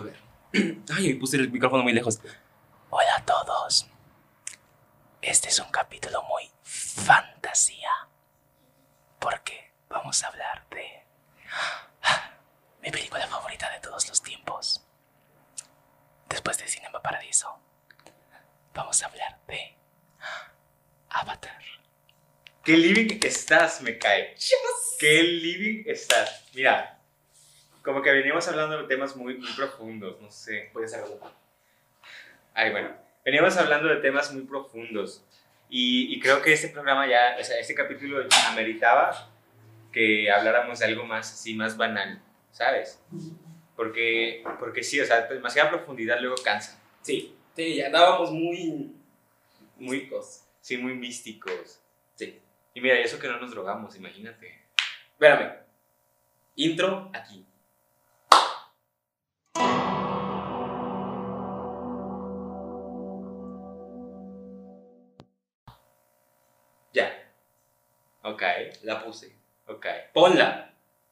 A ver. Ay, puse el micrófono muy lejos. Hola a todos. Este es un capítulo muy fantasía. Porque vamos a hablar de mi película favorita de todos los tiempos. Después de Cinema Paradiso, vamos a hablar de Avatar. ¿Qué living estás, me cae? ¿Qué living estás? Mira, como que veníamos hablando de temas muy, muy profundos, no sé. Puedes hacerlo. Ay, bueno, veníamos hablando de temas muy profundos. Y, y creo que este programa ya, o sea, este capítulo ameritaba que habláramos de algo más así, más banal, ¿sabes? Porque, porque sí, o sea, demasiada profundidad luego cansa. Sí, sí, ya andábamos muy. Muy- místicos. Sí, muy místicos. Sí. Y mira, eso que no nos drogamos, imagínate. Espérame. Intro aquí. Ok, la puse. ok. Ponla.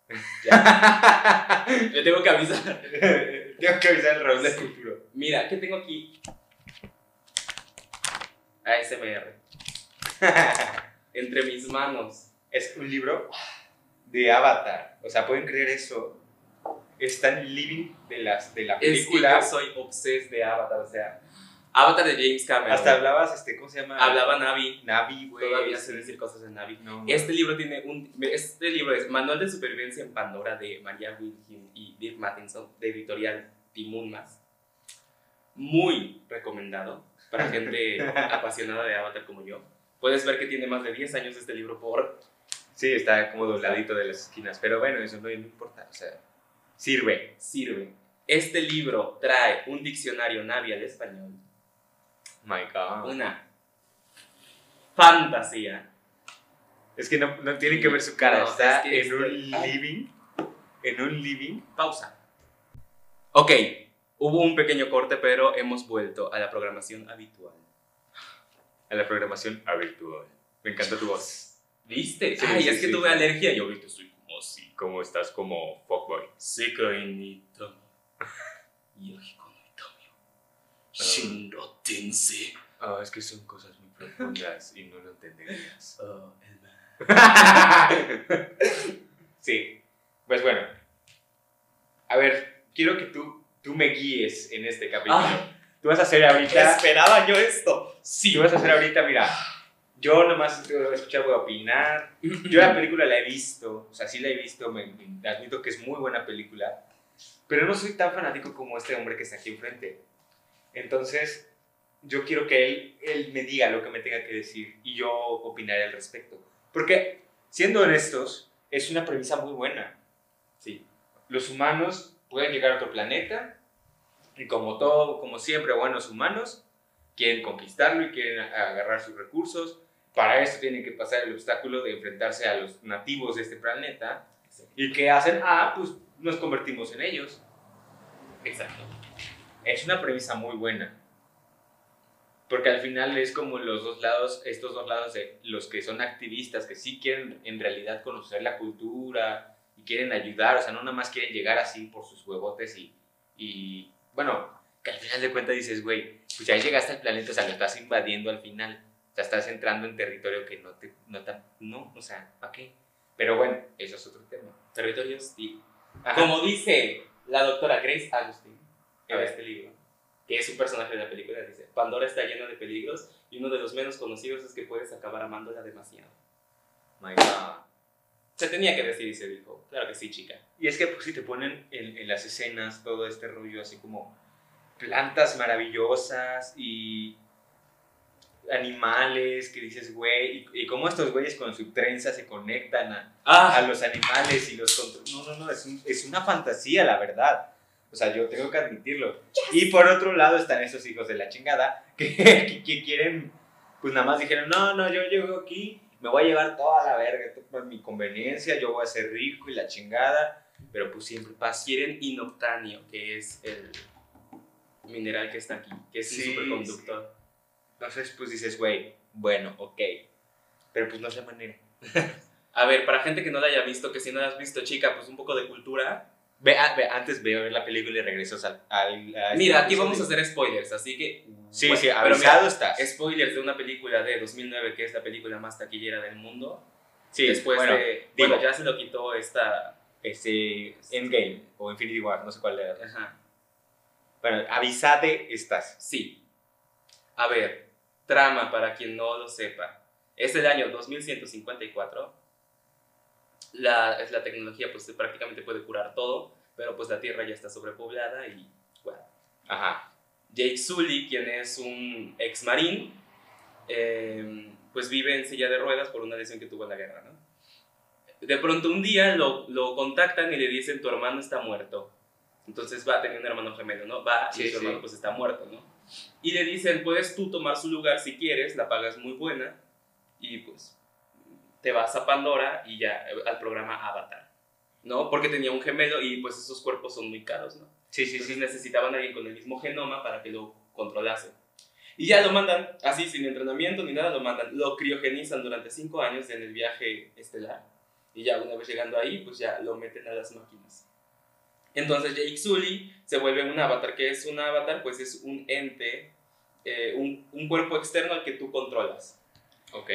Ya. Tengo que avisar. Tengo que avisar el Raúl del futuro. Mira, ¿qué tengo aquí? ASMR. Entre mis manos. Es un libro de Avatar. O sea, pueden creer eso. Está en living de, las, de la Es que película. yo soy obses de Avatar, o sea. Avatar de James Cameron. Hasta hablabas, este, ¿cómo se llama? Hablaba Navi. Navi, güey. Todavía sí. sé decir cosas en Navi. No, Este libro tiene un. Este libro es Manual de Supervivencia en Pandora de María Wilkin y Dave Mattinson, de editorial Timun Más. Muy recomendado para gente apasionada de Avatar como yo. Puedes ver que tiene más de 10 años este libro por. Sí, está como dobladito de las esquinas. Pero bueno, eso no, no importa. O sea, sirve. Sirve. Este libro trae un diccionario Navi al español, My God. una fantasía. Es que no, no tienen que ver su cara. No, está es que en un este- living. En un living. Pausa. Ok, hubo un pequeño corte, pero hemos vuelto a la programación habitual. A la programación habitual. Me encanta tu voz. ¿Viste? Sí, Ay, sí, es que tuve alergia y ahorita estoy como así. Como estás como fuckboy. Tami. Yahiko no itami. Shinro tensei. Ah, es que son cosas muy profundas y no lo entenderías. Oh, el sí. Pues bueno. A ver, quiero que tú, tú me guíes en este capítulo. Ah. Tú vas a hacer ahorita. Esperaba yo esto. Sí. Tú vas a hacer ahorita, mira. Yo nomás voy a escuchar, voy a opinar. Yo la película la he visto, o sea, sí la he visto, me, me- admito que es muy buena película, pero no soy tan fanático como este hombre que está aquí enfrente. Entonces, yo quiero que él, él me diga lo que me tenga que decir y yo opinaré al respecto. Porque, siendo honestos, es una premisa muy buena. Sí. Los humanos pueden llegar a otro planeta y como todo, como siempre, buenos humanos, quieren conquistarlo y quieren agarrar sus recursos. Para esto tienen que pasar el obstáculo de enfrentarse a los nativos de este planeta. ¿Y qué hacen? Ah, pues nos convertimos en ellos. Exacto. Es una premisa muy buena. Porque al final es como los dos lados, estos dos lados de los que son activistas, que sí quieren en realidad conocer la cultura y quieren ayudar, o sea, no nada más quieren llegar así por sus huevotes y, y bueno, que al final de cuentas dices, güey, pues ya llegaste al planeta, o sea, lo estás invadiendo al final, o sea, estás entrando en territorio que no te, no, te- no o sea, ¿para qué? Pero bueno, eso es otro tema. Territorios Ajá. Como dice la doctora Grace Agustin A en este libro, que es un personaje de la película, dice, Pandora está llena de peligros y uno de los menos conocidos es que puedes acabar amándola demasiado. My God. Se tenía que decir y se dijo, claro que sí, chica. Y es que pues, si te ponen en, en las escenas todo este rollo así como plantas maravillosas y animales que dices, güey, y, y cómo estos güeyes con su trenza se conectan a, a Ah, los animales y los. No, no, no, es, un- es una fantasía, la verdad. O sea, yo tengo que admitirlo. Y por otro lado están esos hijos de la chingada que, que, que quieren, pues nada más dijeron, no, no, yo llego aquí, me voy a llevar toda la verga, por mi conveniencia, yo voy a ser rico y la chingada, pero pues siempre pasa. quieren inoctanio, que es el mineral que está aquí, que es Sí, un superconductor. Entonces, pues dices, güey, bueno, ok, pero pues no es la manera. A ver, para gente que no la haya visto, que si no la has visto, chica, pues un poco de cultura. Ve, a- ve, antes veo ver la película y regreso al... al- a este Mira, aquí vamos a hacer spoilers, así que... Sí, bueno, sí, avisado mira, estás. spoilers de una película de 2009 que es la película más taquillera del mundo. sí, Después bueno, de... digo- Bueno, ya se lo quitó esta... este, Endgame o Infinity War, no sé cuál era. Ajá. Bueno, avisade estás. Sí. A ver, trama para quien no lo sepa. Es el año 2154. La, es la tecnología pues prácticamente puede curar todo, pero pues la Tierra ya está sobrepoblada y bueno. Ajá. Jake Sully, quien es un ex marín, eh, pues vive en silla de ruedas por una lesión que tuvo en la guerra, ¿no? De pronto un día lo, lo contactan y le dicen, tu hermano está muerto. Entonces va, tenía un hermano gemelo, ¿no? Va Sí, y su sí. hermano pues está muerto, ¿no? Y le dicen, puedes tú tomar su lugar si quieres, la paga es muy buena y pues te vas a Pandora y ya eh, al programa Avatar, ¿no? Porque tenía un gemelo y pues esos cuerpos son muy caros, ¿no? Sí, sí, Entonces sí. necesitaban a alguien con el mismo genoma para que lo controlase. Y ya lo mandan, así sin entrenamiento ni nada, lo mandan. Lo criogenizan durante cinco años en el viaje estelar. Y ya una vez llegando ahí, pues ya lo meten a las máquinas. Entonces Jake Sully se vuelve un avatar. que es un avatar? Pues es un ente, eh, un, un cuerpo externo al que tú controlas. Ok.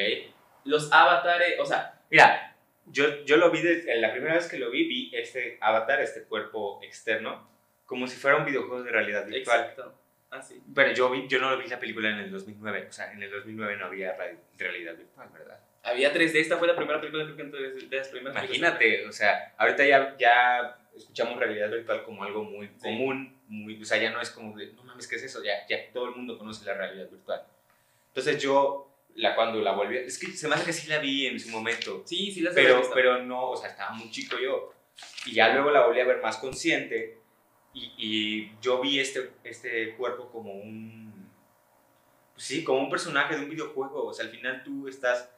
Los avatares, o sea, Mira, yo, yo lo vi, desde, la primera vez que lo vi, vi este avatar, este cuerpo externo, como si fuera un videojuego de realidad virtual. exacto. Así. Bueno, yo, vi, yo no vi la película en el 2009, o sea, en el 2009 no había realidad virtual, ¿verdad? Había 3D, esta fue la primera película creo que de las primeras películas. Imagínate, o sea, ahorita ya, ya escuchamos realidad virtual como algo muy Sí. común, muy, o sea, ya no es como de, no mames, ¿qué es eso? Ya, ya todo el mundo conoce la realidad virtual. Entonces yo, la, cuando la volví, es que se me hace que sí la vi en su momento, Sí, sí, las pero, visto. pero no, o sea, estaba muy chico yo. Y ya luego la volví a ver más consciente y, y yo vi este, este cuerpo como un, pues sí, como un personaje de un videojuego. O sea, al final tú estás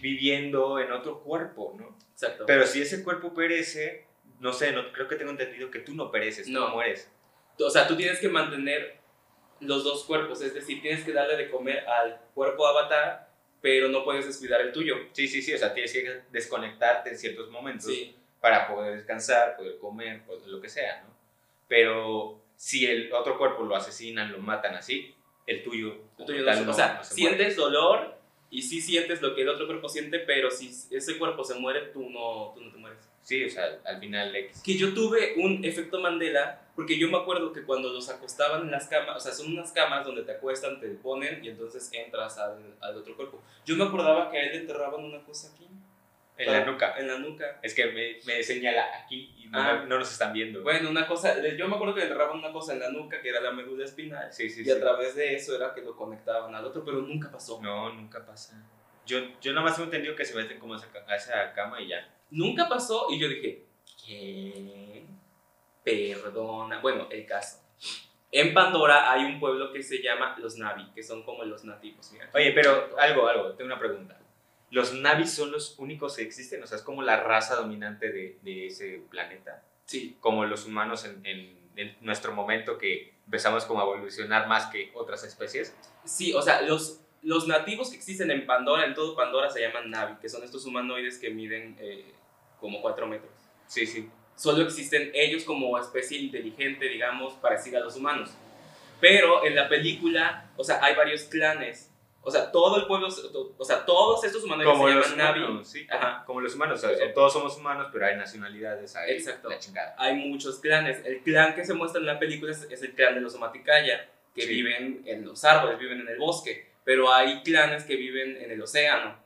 viviendo en otro cuerpo, ¿no? Exacto. Pero si ese cuerpo perece, no sé, no, creo que tengo entendido que tú no pereces, tú No. no mueres. O sea, tú tienes que mantener los dos cuerpos, es decir, tienes que darle de comer al cuerpo avatar, pero no puedes descuidar el tuyo. Sí, sí, sí, o sea, tienes que desconectarte en ciertos momentos. Sí, para poder descansar, poder comer, poder- lo que sea, ¿no? Pero si el otro cuerpo lo asesinan, lo matan así, el tuyo, el tuyo no no- o sea, no se sientes dolor y sí sientes lo que el otro cuerpo siente, pero si ese cuerpo se muere, tú no, tú no te mueres. Sí, o sea, al final X. Que yo tuve un efecto Mandela, porque yo me acuerdo que cuando los acostaban en las camas, o sea, son unas camas donde te acuestan, te ponen y entonces entras al, al otro cuerpo. Yo me acordaba que a él le enterraban una cosa aquí, En para- la nuca. En la nuca. Es que me, me señala aquí y no, Ah. no nos están viendo. Bueno, una cosa, yo me acuerdo que le enterraban una cosa en la nuca que era la médula espinal sí, sí, y sí. a través de eso era que lo conectaban al otro, pero nunca pasó. No, nunca pasa. Yo, yo nada más tengo entendido que se meten como a esa, a esa cama y ya. Nunca pasó y yo dije, ¿qué? Perdona. Bueno, el caso. En Pandora hay un pueblo que se llama los Navi, que son como los nativos. Mira, Oye, pero algo, algo, tengo una pregunta. ¿Los Navis son los únicos que existen? O sea, es como la raza dominante de, de ese planeta. Sí, como los humanos en, en- en nuestro momento que empezamos como a evolucionar más que otras especies. sí, o sea, los, los nativos que existen en Pandora, en todo Pandora, se llaman Navi, que son estos humanoides que miden eh, como 4 metros. Sí, sí. solo existen ellos como especie inteligente, digamos, parecida a los humanos. Pero en la película, o sea, hay varios clanes. O sea, todo el pueblo, o sea, todos estos humanos Como se los llaman Navi. humanos, sí. Ajá. Como los humanos, o sea, todos somos humanos, pero hay nacionalidades, hay Exacto. la chingada. Hay muchos clanes. El clan que se muestra en la película es, es el clan de los Omaticaya, que Sí. viven en los árboles, viven en el bosque. Pero hay clanes que viven en el océano.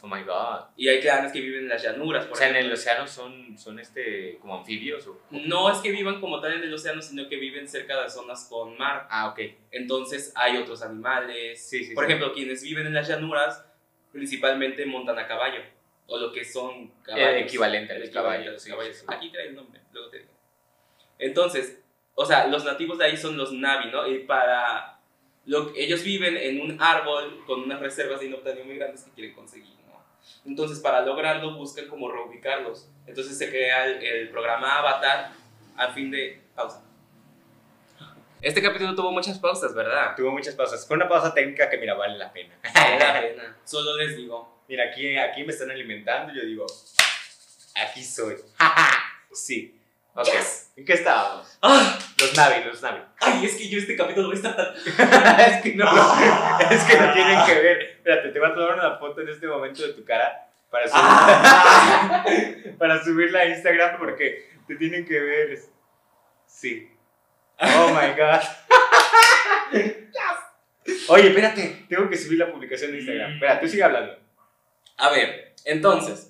Oh my god. Y hay clanes que viven en las llanuras. Por O sea, en el océano son, son este, como anfibios o... No es que vivan como tal en el océano, sino que viven cerca de zonas con mar. Ah, ok. Entonces hay otros animales. Sí, sí, Por sí. ejemplo, quienes viven en las llanuras principalmente montan a caballo. O lo que son caballos. equivalente a El los equivalente caballos. a los sí, caballos. sí, sí. Aquí trae el nombre, luego te digo. Entonces, o sea, los nativos de ahí son los Navi, ¿no? Y para. Lo, ellos viven en un árbol con unas reservas de inoptanio muy grandes que quieren conseguir. Entonces, para lograrlo, buscan como reubicarlos. Entonces, se crea el, el programa Avatar a fin de. Pausa. Este capítulo tuvo muchas pausas, ¿verdad? Tuvo muchas pausas. Fue una pausa técnica que, mira, vale la pena. Vale la pena. Solo les digo. Mira, aquí, aquí me están alimentando y yo digo, aquí soy. sí. Ok. ¿En qué estábamos? ¡Ah! Los Navi, los Navi. Ay, es que yo este capítulo voy a estar tan... es que no, es que no tienen que ver. Espérate, te voy a tomar una foto en este momento de tu cara para subirla, para subirla a Instagram porque te tienen que ver. Sí. Oh my god. Oye, espérate, tengo que subir la publicación de Instagram. Espera, tú sigue hablando. A ver, entonces,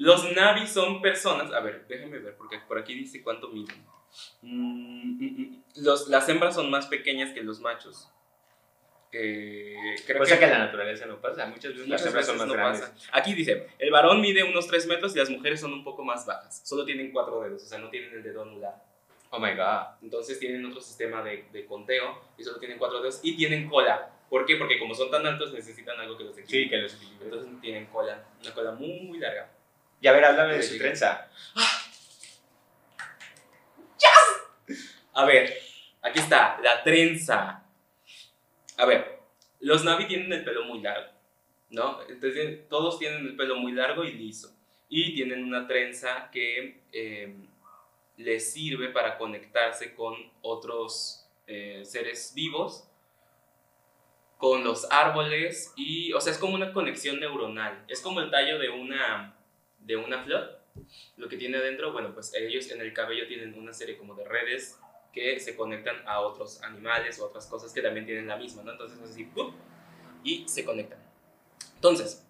los Navi son personas. A ver, déjame ver, porque por aquí dice cuánto miden. Mm, mm, mm. Los, las hembras son más pequeñas que los machos. Eh, creo Cosa que en la naturaleza no pasa. Muchas veces las hembras son más no grandes. pasa. Aquí dice: el varón mide unos 3 metros y las mujeres son un poco más bajas. Solo tienen cuatro dedos, o sea, no tienen el dedo anular. Oh my god. Entonces tienen otro sistema de, de conteo y solo tienen cuatro dedos y tienen cola. ¿Por qué? Porque como son tan altos necesitan algo que los equilibre. Sí, que los equilibre. Entonces tienen cola, una cola muy, muy larga. Y a ver, háblame de su trenza. A ver, aquí está, la trenza. A ver, los Navi tienen el pelo muy largo, ¿no? Entonces todos tienen el pelo muy largo y liso. Y tienen una trenza que eh, les sirve para conectarse con otros eh, seres vivos, con los árboles y, o sea, es como una conexión neuronal. Es como el tallo de una, de una flor. Lo que tiene adentro, bueno, pues ellos en el cabello tienen una serie como de redes que se conectan a otros animales o otras cosas que también tienen la misma, ¿no? Entonces es así, ¡pum! y se conectan. Entonces,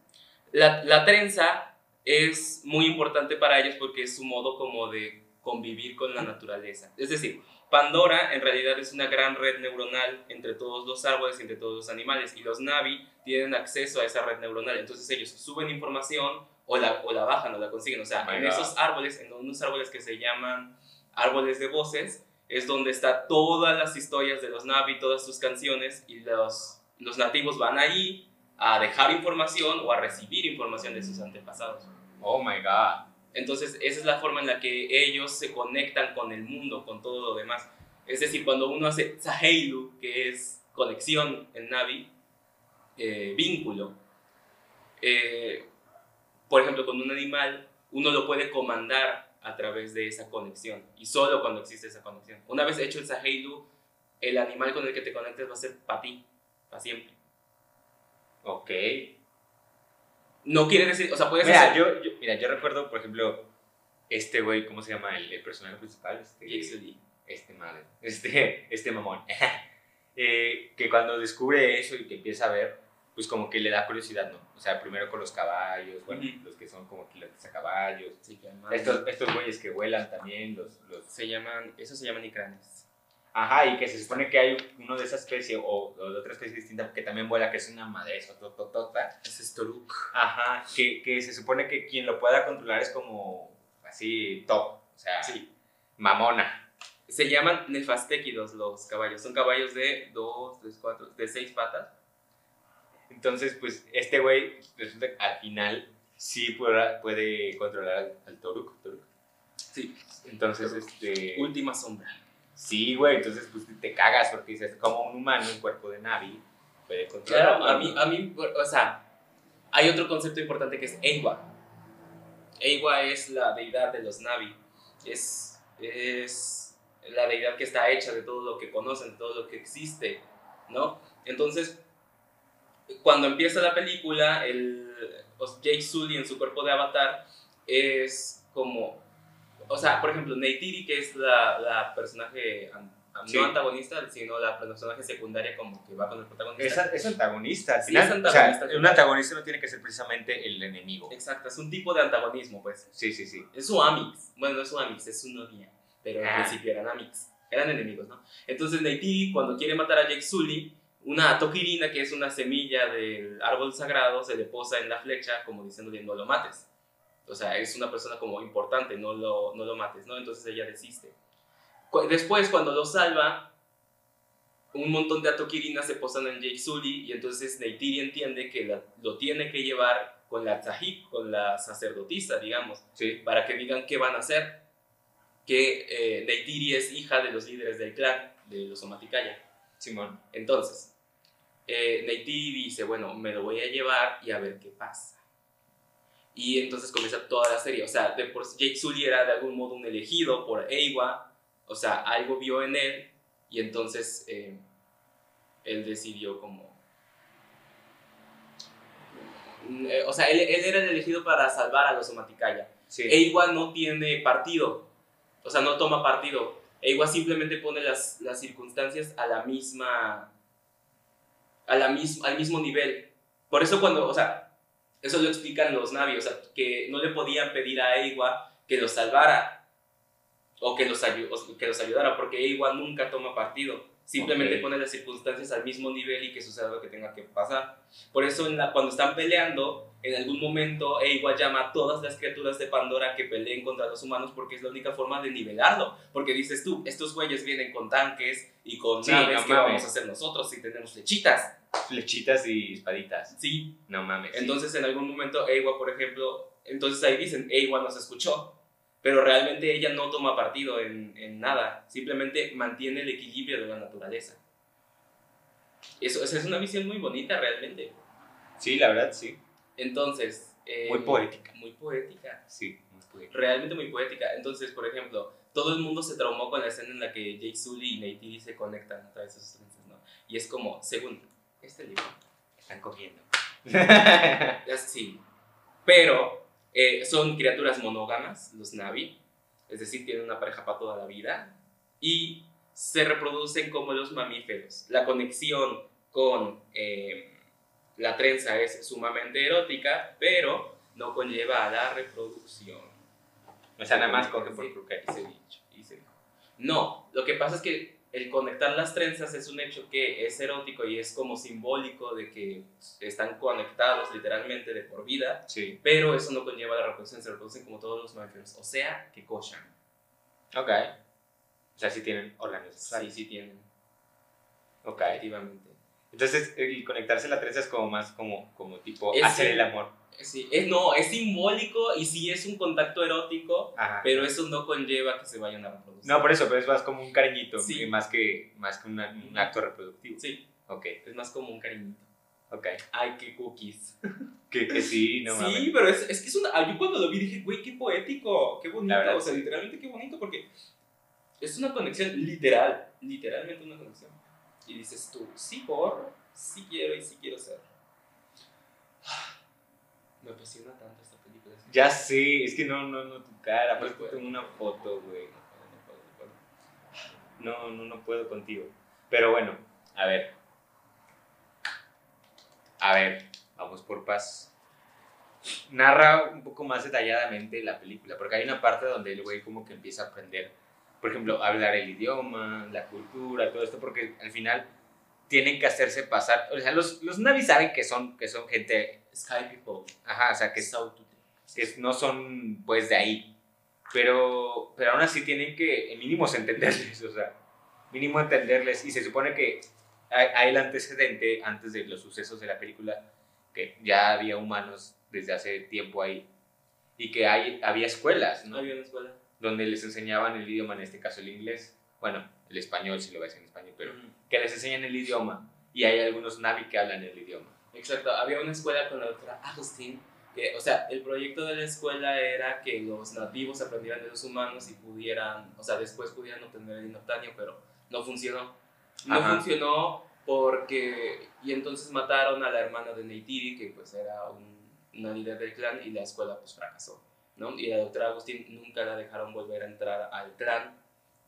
la, la trenza es muy importante para ellos porque es su modo como de convivir con la naturaleza. Es decir, Pandora en realidad es una gran red neuronal entre todos los árboles y entre todos los animales y los Navi tienen acceso a esa red neuronal. Entonces ellos suben información o la, o la bajan o la consiguen. O sea, Oh my en God. esos árboles, en unos árboles que se llaman árboles de voces, es donde está todas las historias de los Navi, todas sus canciones y los, los nativos van ahí a dejar información o a recibir información de sus antepasados. Oh my god. Entonces, esa es la forma en la que ellos se conectan con el mundo, con todo lo demás. Es decir, cuando uno hace Saheilu, que es conexión en Navi, eh, vínculo, eh, por ejemplo, con un animal, uno lo puede comandar a través de esa conexión y solo cuando existe esa conexión. Una vez hecho el Saheilu, el animal con el que te conectes va a ser para ti, para siempre. Ok. No quiere decir, o sea, puedes Mira, hacer... yo, yo- mira, yo recuerdo, por ejemplo, este güey, ¿cómo se llama? El, el personaje principal. Este, Jake este madre. Este, este mamón. Eh, que cuando descubre eso y que empieza a ver, pues como que le da curiosidad, ¿no? O sea, primero con los caballos, bueno, Ujú. los que son como quilates a caballos. Se llaman, Estos, estos güeyes que vuelan también, los, los... se llaman, esos se llaman icranes. Ajá, y que se supone que hay uno de esa especie o, o de otra especie distinta que también vuela, que es una madre, eso, tototota. Es Toruk. Ajá, que, que se supone que quien lo pueda controlar es como así top, o sea, Sí. mamona. Se llaman nefastéquidos los caballos. Son caballos de dos, tres, cuatro, de seis patas. Entonces, pues este güey resulta que al final sí puede, puede controlar al, al Toruk, Toruk. Sí. Entonces, este... Última sombra. Sí, güey, entonces pues te cagas porque dices, como un humano en cuerpo de Navi puede controlar. Claro, a mí, a mí, o sea, hay otro concepto importante que es Eiwa. Eiwa es la deidad de los Navi. Es, es la deidad que está hecha de todo lo que conocen, de todo lo que existe, ¿no? Entonces, cuando empieza la película, el o sea, Jake Sully en su cuerpo de avatar es como, o sea, por ejemplo, Neytiri, que es la, la personaje Sí. no antagonista, sino la personaje secundaria como que va con el protagonista. Es, es antagonista, al Sí, final, es o antagonista. sea, un antagonista no tiene que ser precisamente el enemigo. Exacto, es un tipo de antagonismo, pues. Sí, sí, sí. Es su amix. Bueno, no es su amix, es su novia. Pero Ah. al principio eran amix. Eran enemigos, ¿no? Entonces Neytiri, cuando quiere matar a Jake Sully, una tokirina, que es una semilla del árbol sagrado, se le posa en la flecha como diciéndole no lo mates. O sea, es una persona como importante, no lo, no lo mates, ¿no? Entonces ella desiste. Después, cuando lo salva, un montón de atokirinas se posan en Jake Sully y entonces Neytiri entiende que la- lo tiene que llevar con la tzahik, con la sacerdotisa, digamos, Sí. para que digan qué van a hacer. Que eh, Neytiri es hija de los líderes del clan, de los Omaticaya. Simón. Entonces, eh, Neytiri dice, bueno, me lo voy a llevar y a ver qué pasa. Y entonces comienza toda la serie. O sea, de por Jake Sully era de algún modo un elegido por Eiwa. O sea, algo vio en él. Y entonces eh, él decidió como... Eh, O sea, él, él era el elegido para salvar a los Somaticaya. Sí. Eiwa no tiene partido. O sea, no toma partido. Eiwa simplemente pone las, las circunstancias a la misma. A la mis- al mismo nivel. Por eso, cuando. O sea, eso lo explican los Navi. O sea, que no le podían pedir a Eiwa que los salvara. O que los, que los ayudara. Porque Eiwa nunca toma partido. Simplemente Ok. pone las circunstancias al mismo nivel y que suceda lo que tenga que pasar. Por eso, en la- cuando están peleando, en algún momento Eiwa llama a todas las criaturas de Pandora que peleen contra los humanos porque es la única forma de nivelarlo. Porque dices tú, estos güeyes vienen con tanques y con Sí, naves, no ¿qué mames. vamos a hacer nosotros si tenemos flechitas? Flechitas y espaditas. Sí, No mames. sí. entonces en algún momento Eiwa, por ejemplo, entonces ahí dicen, Eiwa nos escuchó. Pero realmente ella no toma partido en, en nada, simplemente mantiene el equilibrio de la naturaleza. Eso, esa es una visión muy bonita realmente. Sí, la verdad, sí. Entonces... eh, Muy poética. Muy poética. Sí, muy poética. realmente muy poética. Entonces, por ejemplo, todo el mundo se traumó con la escena en la que Jake Sully y Neytiri se conectan a través de sus trenzas, ¿no? Y es como, según este libro, Están cogiendo. sí, pero eh, son criaturas monógamas, los Navi, es decir, tienen una pareja para toda la vida y se reproducen como los mamíferos. La conexión con eh, la trenza es sumamente erótica, pero no conlleva a la reproducción. o sea, nada más coge por Sí, croquet. y se dicho, y se dijo. No, lo que pasa es que el conectar las trenzas es un hecho que es erótico y es como simbólico de que están conectados literalmente de por vida, Sí. pero eso no conlleva la reproducción, se reproducen como todos los mamíferos, o sea, que cochan. Ok. O sea, sí tienen órganos. Sí, sí tienen, Ok. efectivamente. Entonces, el conectarse a la trenza es como más como, como tipo Es- hacer el amor. Sí, es, no, es simbólico y sí es un contacto erótico, Ajá. pero eso no conlleva que se vayan a reproducir. No, por eso, pero es más como un cariñito, Sí. más que, más que una- un acto reproductivo. Sí, Ok, es más como un cariñito. ok. Ay, qué cookies. Que, que sí, no mames. sí, pero es, es que es una. Yo cuando lo vi dije, güey, qué poético, qué bonito. Verdad, o sea, sí. literalmente qué bonito porque es una conexión literal, literalmente una conexión. Y dices tú, sí, por, sí quiero y sí quiero ser. Me apasiona tanto esta película. Ya sé, es que no, no, no, tu cara. No Pues puedo. tengo una foto, güey. No no puedo, no puedo. No, no, no puedo contigo. Pero bueno, a ver. A ver, vamos por paz. Narra un poco más detalladamente la película, porque hay una parte donde el güey como que empieza a aprender, por ejemplo, hablar el idioma, la cultura, todo esto, porque al final tienen que hacerse pasar, o sea, los, los navis saben que son, que son gente, Sky People. ajá, o sea, que, que no son pues de ahí, pero, pero aún así tienen que mínimo entenderles, o sea, mínimo entenderles, y se supone que hay, hay el antecedente antes de los sucesos de la película, que ya había humanos desde hace tiempo ahí, y que hay, había escuelas, ¿No había una escuela? Donde les enseñaban el idioma, en este caso el inglés, bueno, el español si lo ves en español, pero que les enseñan el idioma, y hay algunos navi que hablan el idioma. Exacto, había una escuela con la doctora Agustín, que, o sea, el proyecto de la escuela era que los nativos aprendieran de los humanos y pudieran, o sea, después pudieran obtener el inoptanio, pero no funcionó. No Ajá. funcionó porque, y entonces mataron a la hermana de Neytiri, que pues era un- una líder del clan, y la escuela pues fracasó, ¿no? Y la doctora Agustín nunca la dejaron volver a entrar al clan,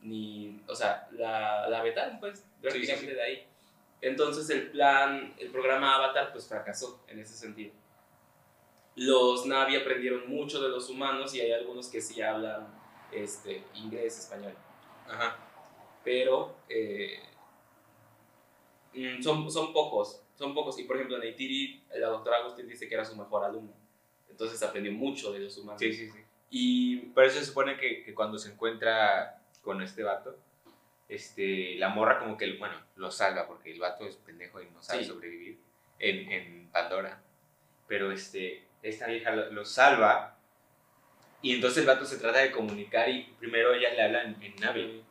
ni, o sea, la, la vetaron pues prácticamente sí. de ahí. Entonces el plan, el programa Avatar pues fracasó en ese sentido. Los Navi aprendieron mucho de los humanos y hay algunos que sí hablan este, inglés, español. Ajá. Pero eh, mm, son, son pocos, son pocos. Y por ejemplo, Neytiri, la doctora Agustín dice que era su mejor alumno. Entonces aprendió mucho de los humanos. Sí, sí, sí. Y Por eso se supone que, que cuando se encuentra con este vato, este, la morra como que, bueno, lo salva porque el vato es pendejo y no sabe Sí. sobrevivir en, en Pandora. Pero este, esta vieja lo, lo salva y entonces el vato se trata de comunicar y primero ella le habla en, Navi.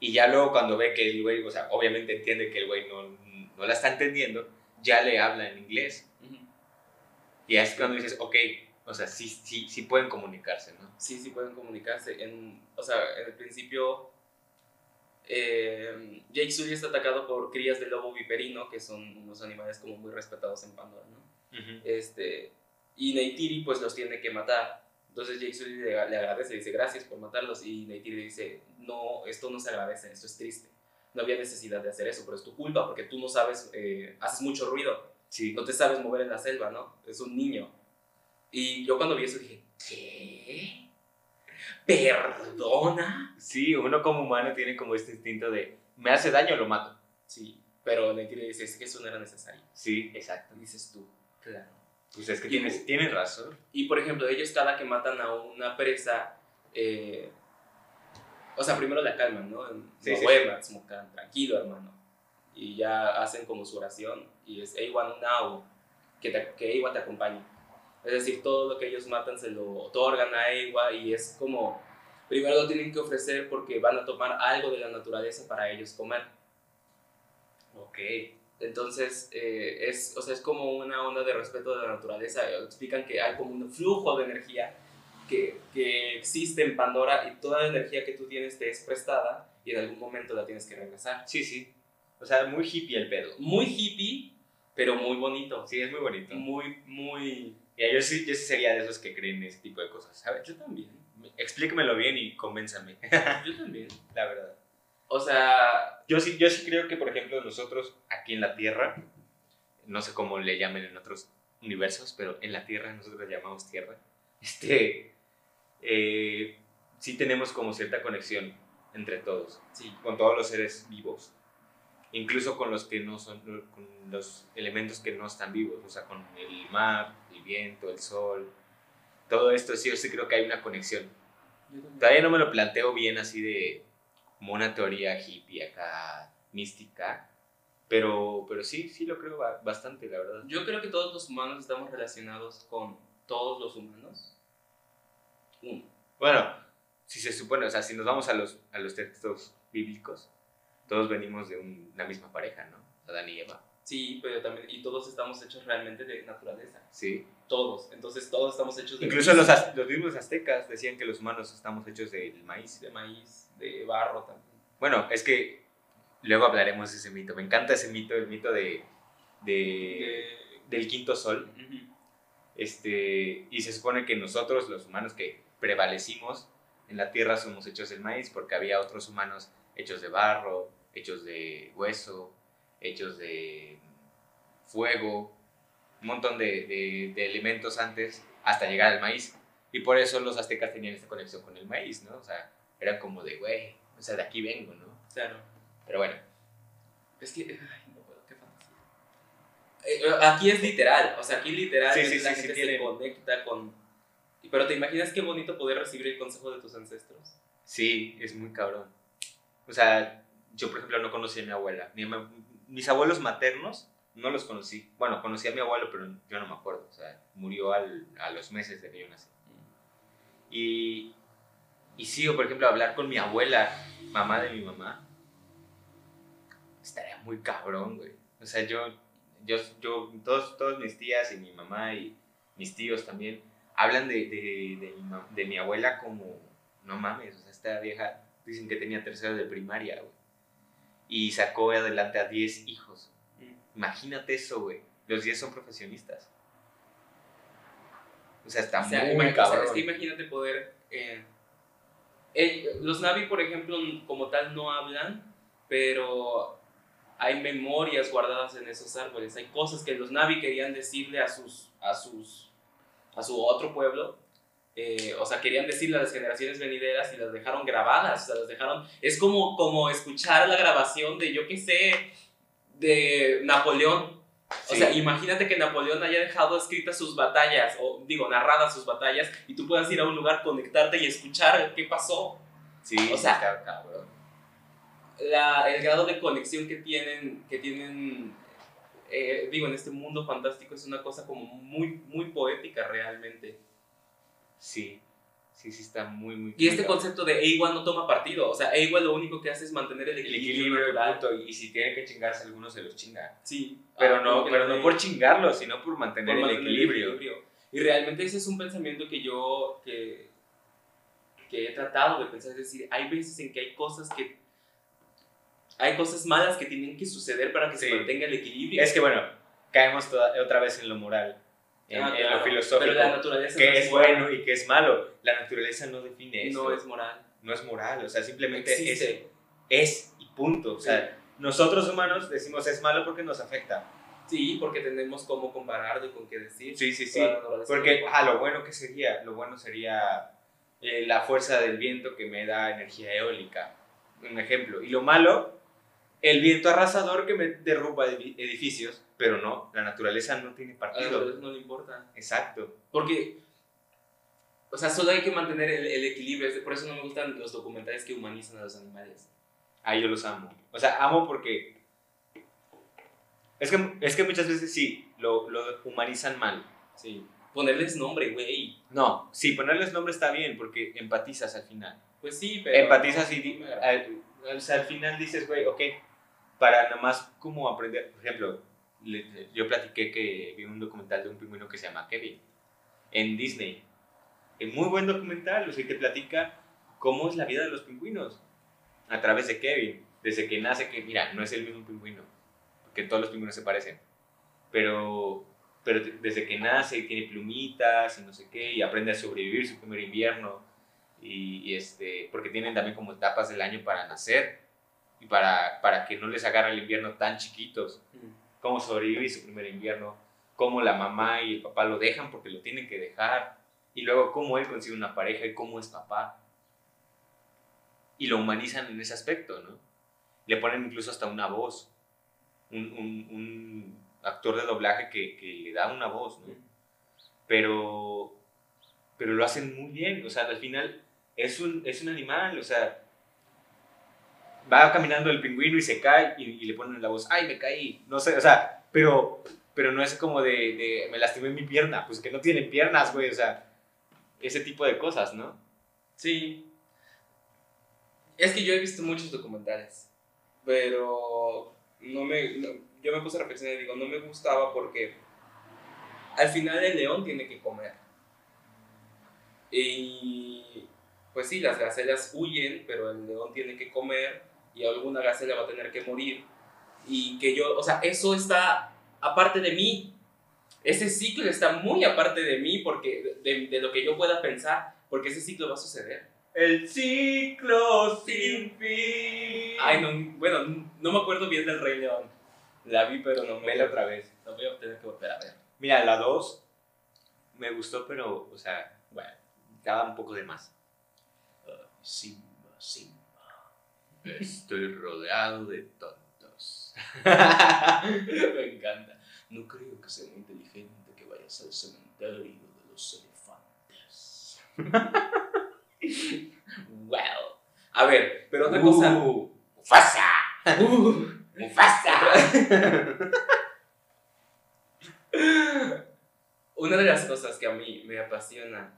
Y ya luego cuando ve que el güey, o sea, obviamente entiende que el güey no, no la está entendiendo, ya le habla en inglés. Y es cuando dices, ok, O sea, sí, sí, sí pueden comunicarse, ¿no? Sí, sí pueden comunicarse. En, o sea, en el principio, eh, Jake Sully está atacado por crías de lobo viperino, que son unos animales como muy respetados en Pandora, ¿no? este, y Neytiri pues los tiene que matar. Entonces Jake Sully le, le agradece, dice gracias por matarlos, y Neytiri le dice, no, esto no se agradece, esto es triste. No había necesidad de hacer eso, pero es tu culpa, porque tú no sabes, eh, haces mucho ruido, Sí. no te sabes mover en la selva, ¿no? Es un niño. Y yo cuando vi eso dije, ¿qué? ¿Perdona? Sí, uno como humano tiene como este instinto de, me hace daño, lo mato. Sí, pero le dice, es que eso no era necesario. Sí, exacto. Dices tú, claro. Pues es que Y- tienes, tienes razón. Y por ejemplo, ellos cada que matan a una presa, eh, o sea, primero la calman, ¿no? Sí, no tranquilo, hermano. Y ya hacen como su oración y es Eiwan Now, que, te, que te acompañe. Es decir, todo lo que ellos matan se lo otorgan a Eiwa y es como, primero lo tienen que ofrecer porque van a tomar algo de la naturaleza para ellos comer. Ok. Entonces, eh, es, o sea, es como una onda de respeto de la naturaleza. Explican que hay como un flujo de energía que, que existe en Pandora y toda la energía que tú tienes te es prestada y en algún momento la tienes que regresar. Sí, sí. O sea, muy hippie el pedo. Muy hippie, pero muy bonito. Sí, es muy bonito. Muy, muy... Ya, yo, sí, yo sí sería de esos que creen ese tipo de cosas, ¿sabes? Yo también. Explíquemelo bien y convénzame, Yo también. la verdad. O sea, Yo sí, yo sí creo que, por ejemplo, nosotros aquí en la Tierra, no sé cómo le llamen en otros universos, pero en la Tierra nosotros le llamamos Tierra, este, eh, sí tenemos como cierta conexión entre todos, sí. con todos los seres vivos, incluso con los que no son, con los elementos que no están vivos, o sea, con el mar, el viento, el sol, todo esto sí, yo sí creo que hay una conexión. Todavía no me lo planteo bien así de como una teoría hippie acá, mística, pero, pero sí, sí lo creo ba- bastante, la verdad. Yo creo que todos los humanos estamos relacionados con todos los humanos. Uno. Bueno, si se supone, o sea, si nos vamos a los, a los textos bíblicos, todos venimos de un- una misma pareja, ¿no? Adán y Eva. Sí, pero también, y todos estamos hechos realmente de naturaleza. Sí. Todos. Entonces todos estamos hechos de Incluso los, los mismos aztecas decían que los humanos estamos hechos del maíz. de maíz, de barro también. Bueno, es que luego hablaremos de ese mito. Me encanta ese mito, el mito de, de, De- del quinto sol. Este, y se supone que nosotros, los humanos que prevalecimos en la tierra, somos hechos del maíz, porque había otros humanos hechos de barro, hechos de hueso, hechos de fuego, un montón de, de- de elementos antes hasta llegar al maíz. Y por eso los aztecas tenían esta conexión con el maíz, ¿no? O sea, era como de, güey, o sea, de aquí vengo, ¿no? Claro. Pero bueno, Es que, ay, no puedo, qué fantasía. Eh, aquí es literal, o sea, aquí literal Sí, sí, la sí, gente sí se conecta con... Pero ¿te imaginas qué bonito poder recibir el consejo de tus ancestros? sí, es muy cabrón. O sea, yo por ejemplo no conocí a mi abuela, mis abuelos maternos no los conocí. Bueno, conocí a mi abuelo, pero yo no me acuerdo. O sea, murió al- a los meses de que yo nací. Y, y sí, o por ejemplo, hablar con mi abuela, mamá de mi mamá, estaría muy cabrón, güey. O sea, yo, yo, yo todos, todos mis tías y mi mamá y mis tíos también hablan de, de, de mi, abuela como, no mames, o sea, esta vieja, dicen que tenía tercero de primaria, güey. Y sacó adelante a 10 hijos. Imagínate eso, güey. Los 10 son profesionistas. O sea, está O sea, muy imag- o sea, cabrón. es que imagínate poder... eh, eh, los Navi, por ejemplo, como tal no hablan, pero hay memorias guardadas en esos árboles. Hay cosas que los Navi querían decirle a sus, a sus, a su otro pueblo. Eh, o sea, querían decirle a las generaciones venideras y las dejaron grabadas. O sea, las dejaron. Es como, como escuchar la grabación de, yo qué sé, de Napoleón. O Sí. sea, imagínate que Napoleón haya dejado escritas sus batallas, o digo, narradas sus batallas, y tú puedas ir a un lugar, conectarte y escuchar qué pasó. Sí, o sea, está cabrón. La, el grado de conexión que tienen, que tienen eh, digo, en este mundo fantástico es una cosa como muy, muy poética realmente. Sí, sí, sí, está muy, muy. Y este concepto de Eiwa no toma partido, o sea, Eiwa lo único que hace es mantener el El equilibrio, equilibrio natural. punto, y si tiene que chingarse algunos se los chinga. Sí, Pero ah, no, pero no por chingarlos, sino por mantener por el mantener equilibrio. equilibrio. Y realmente ese es un pensamiento que yo, que, que he tratado de pensar, es decir, hay veces en que hay cosas que, hay cosas malas que tienen que suceder para que se mantenga el equilibrio. Es que bueno, caemos toda- otra vez en lo moral, en, Ah, en claro. lo filosófico. Pero la naturaleza que no es bueno y que es malo. La naturaleza no define eso. no es moral. no es moral, o sea, simplemente es, Existe. es y punto. O sea, nosotros humanos decimos es malo porque nos afecta. Sí, porque tenemos cómo compararlo y con qué decir. Sí, sí, sí. Porque, ah, lo bueno que sería, lo bueno sería eh, la fuerza del viento que me da energía eólica. Un ejemplo. Y lo malo, el viento arrasador que me derrumba edi- edificios. Pero no, la naturaleza no tiene a la partido. naturaleza no le importa. Exacto. Porque, o sea, solo hay que mantener el, el equilibrio. Por eso no me gustan los documentales que humanizan a los animales. Ah, yo los amo. O sea, amo porque... Es que, es que muchas veces sí, lo, lo humanizan mal. Sí. Ponerles nombre, güey. No, sí, ponerles nombre está bien porque empatizas al final. Pues sí, pero. empatizas y al, o sea, al final dices, güey, ok, para nada más como aprender, por ejemplo, yo platiqué que vi un documental de un pingüino que se llama Kevin en Disney. Es muy buen documental, o sea, te platica cómo es la vida de los pingüinos a través de Kevin, desde que nace, que mira, no es el mismo pingüino, porque todos los pingüinos se parecen, pero, pero desde que nace tiene plumitas y no sé qué, y aprende a sobrevivir su primer invierno, y, y este, porque tienen también como etapas del año para nacer y para, para que no les agarre el invierno tan chiquitos, Mm. Cómo sobrevivir su primer invierno, cómo la mamá y el papá lo dejan porque lo tienen que dejar, y luego cómo él consigue una pareja y cómo es papá. Y lo humanizan en ese aspecto, ¿no? Le ponen incluso hasta una voz, un, un- un actor de doblaje que, que le da una voz, ¿no? Pero, pero lo hacen muy bien, o sea, al final es un, es un animal, o sea, va caminando el pingüino y se cae y, le ponen la voz, ay, me caí, no sé, o sea, pero, pero no es como de, me lastimé mi pierna, pues que no tienen piernas, güey, o sea, ese tipo de cosas, ¿no? Sí. Es que yo he visto muchos documentales, pero no me, yo me puse a reflexionar y digo, no me gustaba porque al final el león tiene que comer. Y pues sí, las gacelas huyen, pero el león tiene que comer y alguna gacela va a tener que morir. Y que yo, o sea, eso está aparte de mí. Ese ciclo está muy aparte de mí porque de, de lo que yo pueda pensar, porque ese ciclo va a suceder. El ciclo sin fin. Ay, no, bueno, no me acuerdo bien del Rey León. La vi, pero no me Vela otra vez. La voy a tener que volver a ver. Mira, la 2 me gustó, pero, o sea, bueno, daba un poco de más. Simba, Simba. Estoy rodeado de tontos. me encanta. No creo que sea muy inteligente que vayas al cementerio de los elefantes. well. A ver, pero otra cosa. Uh, Mufasa. Uh. Mufasa. Una de las cosas que a mí me apasiona,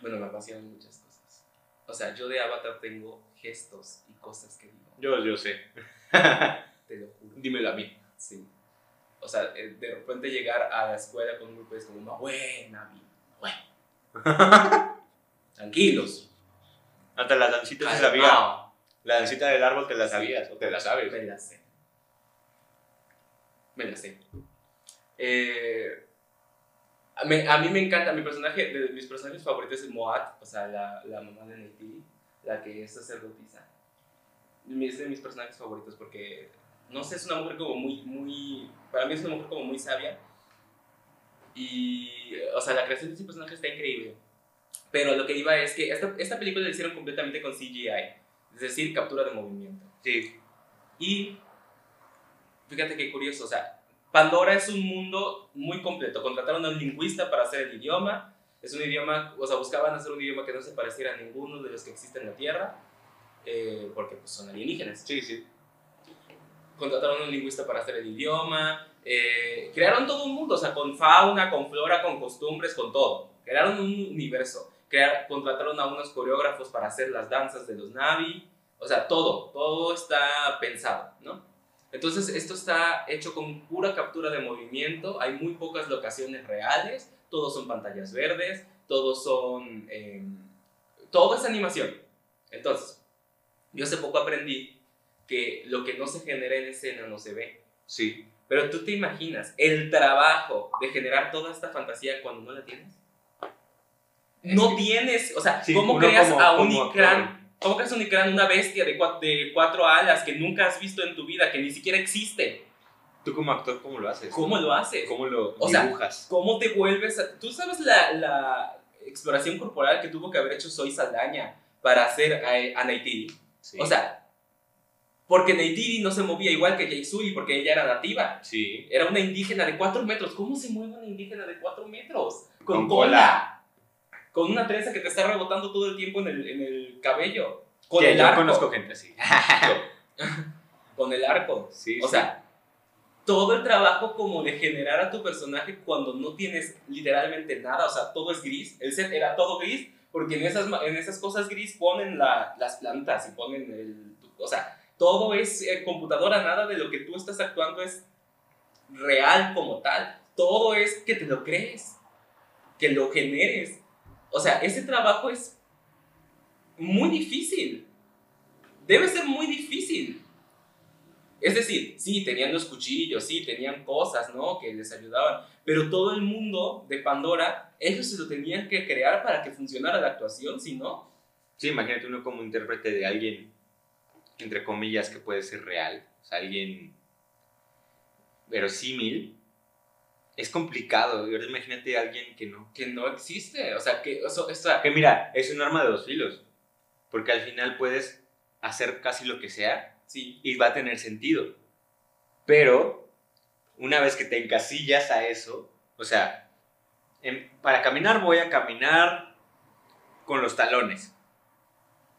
bueno, me apasionan muchas cosas. O sea, yo de Avatar tengo gestos y cosas que digo, Yo, yo sé. te lo juro. Dímelo a mí. Sí. O sea, eh, de repente llegar a la escuela con un grupo es como una buena vida, bueno. Tranquilos. Hasta la dancita se sabía. La dancita del árbol te la sabías o te la sabes. Me la sé. Me la sé. Eh, a, mí, a mí me encanta, mi personaje, de mis personajes favoritos es Moat, o sea, la, la mamá de Neytiri, la que es sacerdotisa. Es de mis personajes favoritos porque, no sé, es una mujer como muy, muy, para mí es una mujer como muy sabia. Y, o sea, la creación de ese personaje está increíble. Pero lo que iba es que esta, esta película la hicieron completamente con CGI, es decir, captura de movimiento. Sí. Y fíjate qué curioso, o sea, Pandora es un mundo muy completo. Contrataron a un lingüista para hacer el idioma. Es un idioma, o sea, buscaban hacer un idioma que no se pareciera a ninguno de los que existen en la Tierra, eh, porque pues, son alienígenas. Sí, sí. Contrataron a un lingüista para hacer el idioma. eh, crearon todo un mundo, o sea, con fauna, con flora, con costumbres, con todo. Crearon un universo. Crear- contrataron a unos coreógrafos para hacer las danzas de los Navi. O sea, todo, todo está pensado, ¿no? Entonces, esto está hecho con pura captura de movimiento. Hay muy pocas locaciones reales. Todos son pantallas verdes, todos son... eh, todo es animación. Entonces, yo hace poco aprendí que lo que no se genera en escena no se ve. Sí. Pero tú te imaginas el trabajo de generar toda esta fantasía cuando no la tienes. Es No que- tienes, o sea, Sí, ¿cómo creas como- a un actor. ¿Cómo creas un Ikran, una bestia de cuatro, de cuatro alas que nunca has visto en tu vida, que ni siquiera existe? Tú como actor, ¿cómo lo haces? ¿Cómo lo haces? ¿Cómo lo O sea, dibujas? ¿Cómo te vuelves a... Tú sabes la, la exploración corporal que tuvo que haber hecho Soy Saldaña para hacer a, a Neytiri? Sí. O sea, porque Neytiri no se movía igual que Yaisui porque ella era nativa. sí. Era una indígena de 4 metros. ¿Cómo se mueve una indígena de 4 metros? Con, Con cola. cola. Con una trenza que te está rebotando todo el tiempo en el, en el cabello. Con Que el yo arco. conozco gente así. Con el arco. Sí, O sí. sea, todo el trabajo como de generar a tu personaje cuando no tienes literalmente nada. O sea, todo es gris. El set era todo gris porque en esas, en esas cosas gris ponen la- las plantas y ponen el... O sea, todo es eh, computadora, nada de lo que tú estás actuando es real como tal. Todo es que te lo crees, que lo generes. O sea, ese trabajo es muy difícil. Debe ser muy difícil. Es decir, sí, tenían los cuchillos, sí, tenían cosas, ¿no? Que les ayudaban. Pero todo el mundo de Pandora, ellos se lo tenían que crear para que funcionara la actuación, si no, Sí, imagínate uno como intérprete de alguien, entre comillas, que puede ser real, o sea, alguien verosímil. Es complicado, y ahora imagínate a alguien que no. que no existe. O sea, que o sea, Que mira, es un arma de dos filos, porque al final puedes hacer casi lo que sea sí, y va a tener sentido. Pero una vez que te encasillas a eso, o sea, en- para caminar voy a caminar con los talones.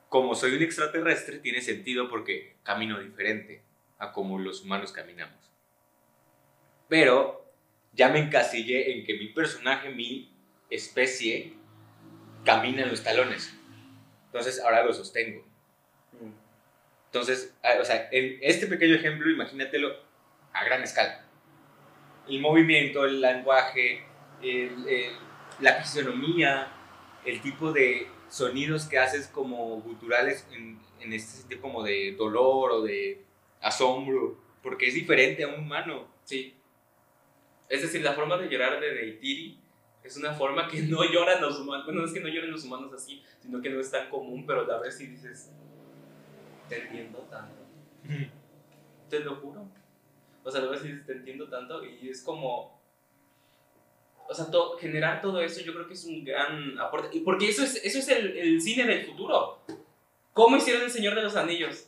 Como soy un extraterrestre, tiene sentido porque camino diferente a como los humanos caminamos. Pero ya me encasillé en que mi personaje, mi especie, camina en los talones. Entonces ahora lo sostengo. Entonces, ah, o sea, en este pequeño ejemplo, imagínatelo a gran escala. El movimiento, el lenguaje, el- el- la fisionomía, el tipo de sonidos que haces como guturales en, en este sentido como de dolor o de asombro, porque es diferente a un humano. sí. Es decir, la forma de llorar de Deitiri es una forma que no lloran los humanos. Bueno, no es que no lloren los humanos así, sino que no es tan común, pero a vez sí dices, te entiendo tanto. Te lo juro. O sea, veces dices, te entiendo tanto y es como... O sea, to- generar todo eso yo creo que es un gran aporte. Y porque eso es, eso es el, el cine del futuro. ¿Cómo hicieron El Señor de los Anillos?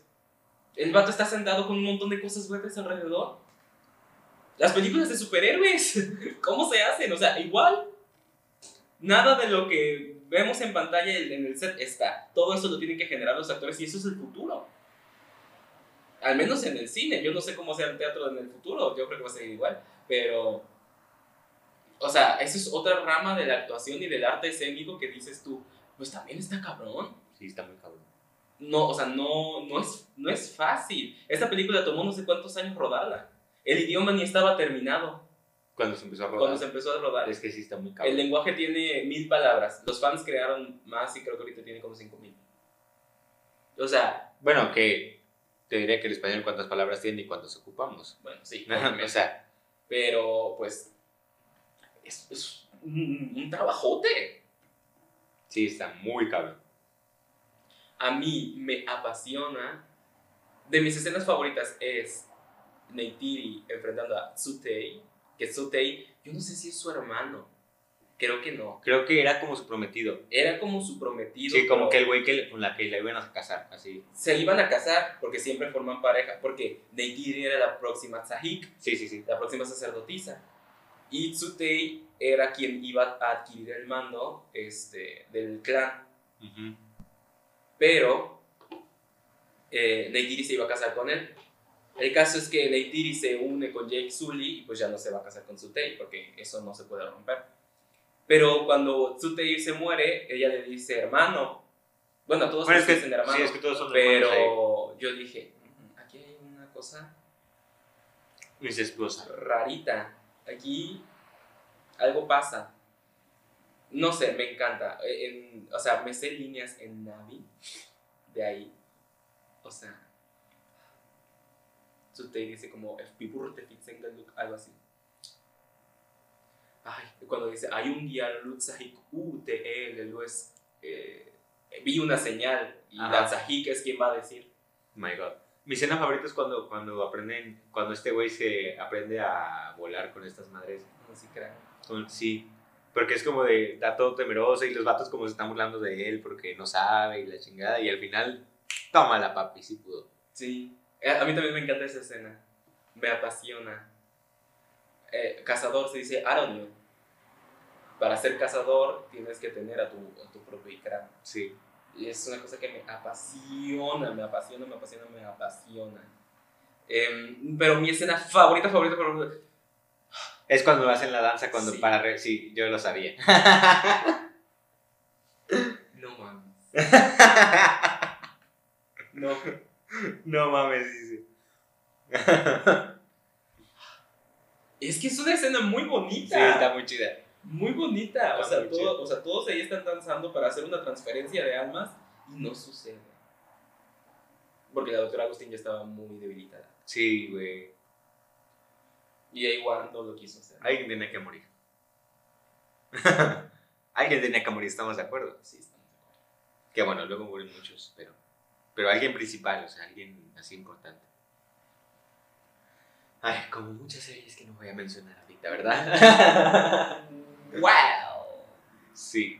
El vato está sentado con un montón de cosas verdes alrededor. Las películas de superhéroes, ¿cómo se hacen? O sea, igual. Nada de lo que vemos en pantalla en el set está. Todo eso lo tienen que generar los actores y eso es el futuro. Al menos en el cine. Yo no sé cómo sea el teatro en el futuro. Yo creo que va a ser igual. Pero. O sea, eso es otra rama de la actuación y del arte escénico que dices tú. Pues también está cabrón. Sí, está muy cabrón. No, o sea, no, no, es, no es fácil. Esta película tomó no sé cuántos años rodarla. El idioma ni estaba terminado Cuando se empezó a rodar. cuando se empezó a rodar. Es que sí está muy El cabrón. lenguaje tiene mil palabras. Los fans crearon más y creo que ahorita tiene como cinco mil. O sea, Bueno, que te diría que el español cuántas palabras tiene y cuántas ocupamos. bueno, sí. o sea, Pero, pues, es, es un, un trabajote. sí, está muy cabrón. A mí me apasiona. De mis escenas favoritas es Neytiri enfrentando a Tsutei. Que Tsutei, yo no sé si es su hermano. Creo que no. Creo que era como su prometido. Era como su prometido. Sí, como que el güey que, con la que la iban a casar, así. Se iban a casar porque siempre forman pareja. Porque Neytiri era la próxima Tsahik, Sí, sí, sí. la próxima sacerdotisa. Y Tsutei era quien iba a adquirir el mando este, del clan. Ujú. pero eh, Neytiri se iba a casar con él. El caso es que Neytiri se une con Jake Sully y pues ya no se va a casar con Tsutei porque eso no se puede romper. Pero cuando Tsutei se muere, ella le dice hermano. Bueno, todos Bueno, es que, dicen hermano. sí, es que todos son hermanos pero yo dije, "Mm, aquí hay una cosa ahí. Incestuosa. rarita. Aquí algo pasa. No sé, me encanta. Eh, en- o sea, me sé líneas en Navi. De ahí. O sea. Su te dice como, algo así. Ay, cuando dice, hay un día Lutzahik UTE, es. Eh, vi una señal. Y Ajá. la Zahik es quien va a decir. My God. Mi escena favorita es cuando, cuando aprenden, cuando este güey se aprende a volar con estas madres. No crean. Con- Sí, porque es como de, está todo temeroso y los vatos como se están burlando de él porque no sabe y la chingada y al final, toma la papi, sí pudo. Sí, Eh, a mí también me encanta esa escena. Me apasiona. Eh, cazador se dice Aronio. Para ser cazador tienes que tener a tu, a tu propio Ikram. Sí. Y es una cosa que me apasiona, me apasiona, me apasiona, me apasiona. Em, pero mi escena favorita, favorita, favorita. Es cuando hacen la danza, cuando Sí. para... re- sí, yo lo sabía. No mames. No. no mames, dice. Es que es una escena muy bonita. Sí, está muy chida. Muy bonita. O sea, todo- o sea, todos ahí están danzando para hacer una transferencia de almas y no sucede. Porque la doctora Agustín ya estaba muy debilitada. Sí, güey. Y ella igual no lo quiso hacer. Alguien tenía que morir. alguien tenía que morir, estamos de acuerdo. Sí, estamos de acuerdo. Que bueno, luego mueren muchos, pero, pero alguien principal, o sea, alguien así importante. Ay, como muchas series que no voy a mencionar ahorita, ¿verdad? ¡Wow! sí.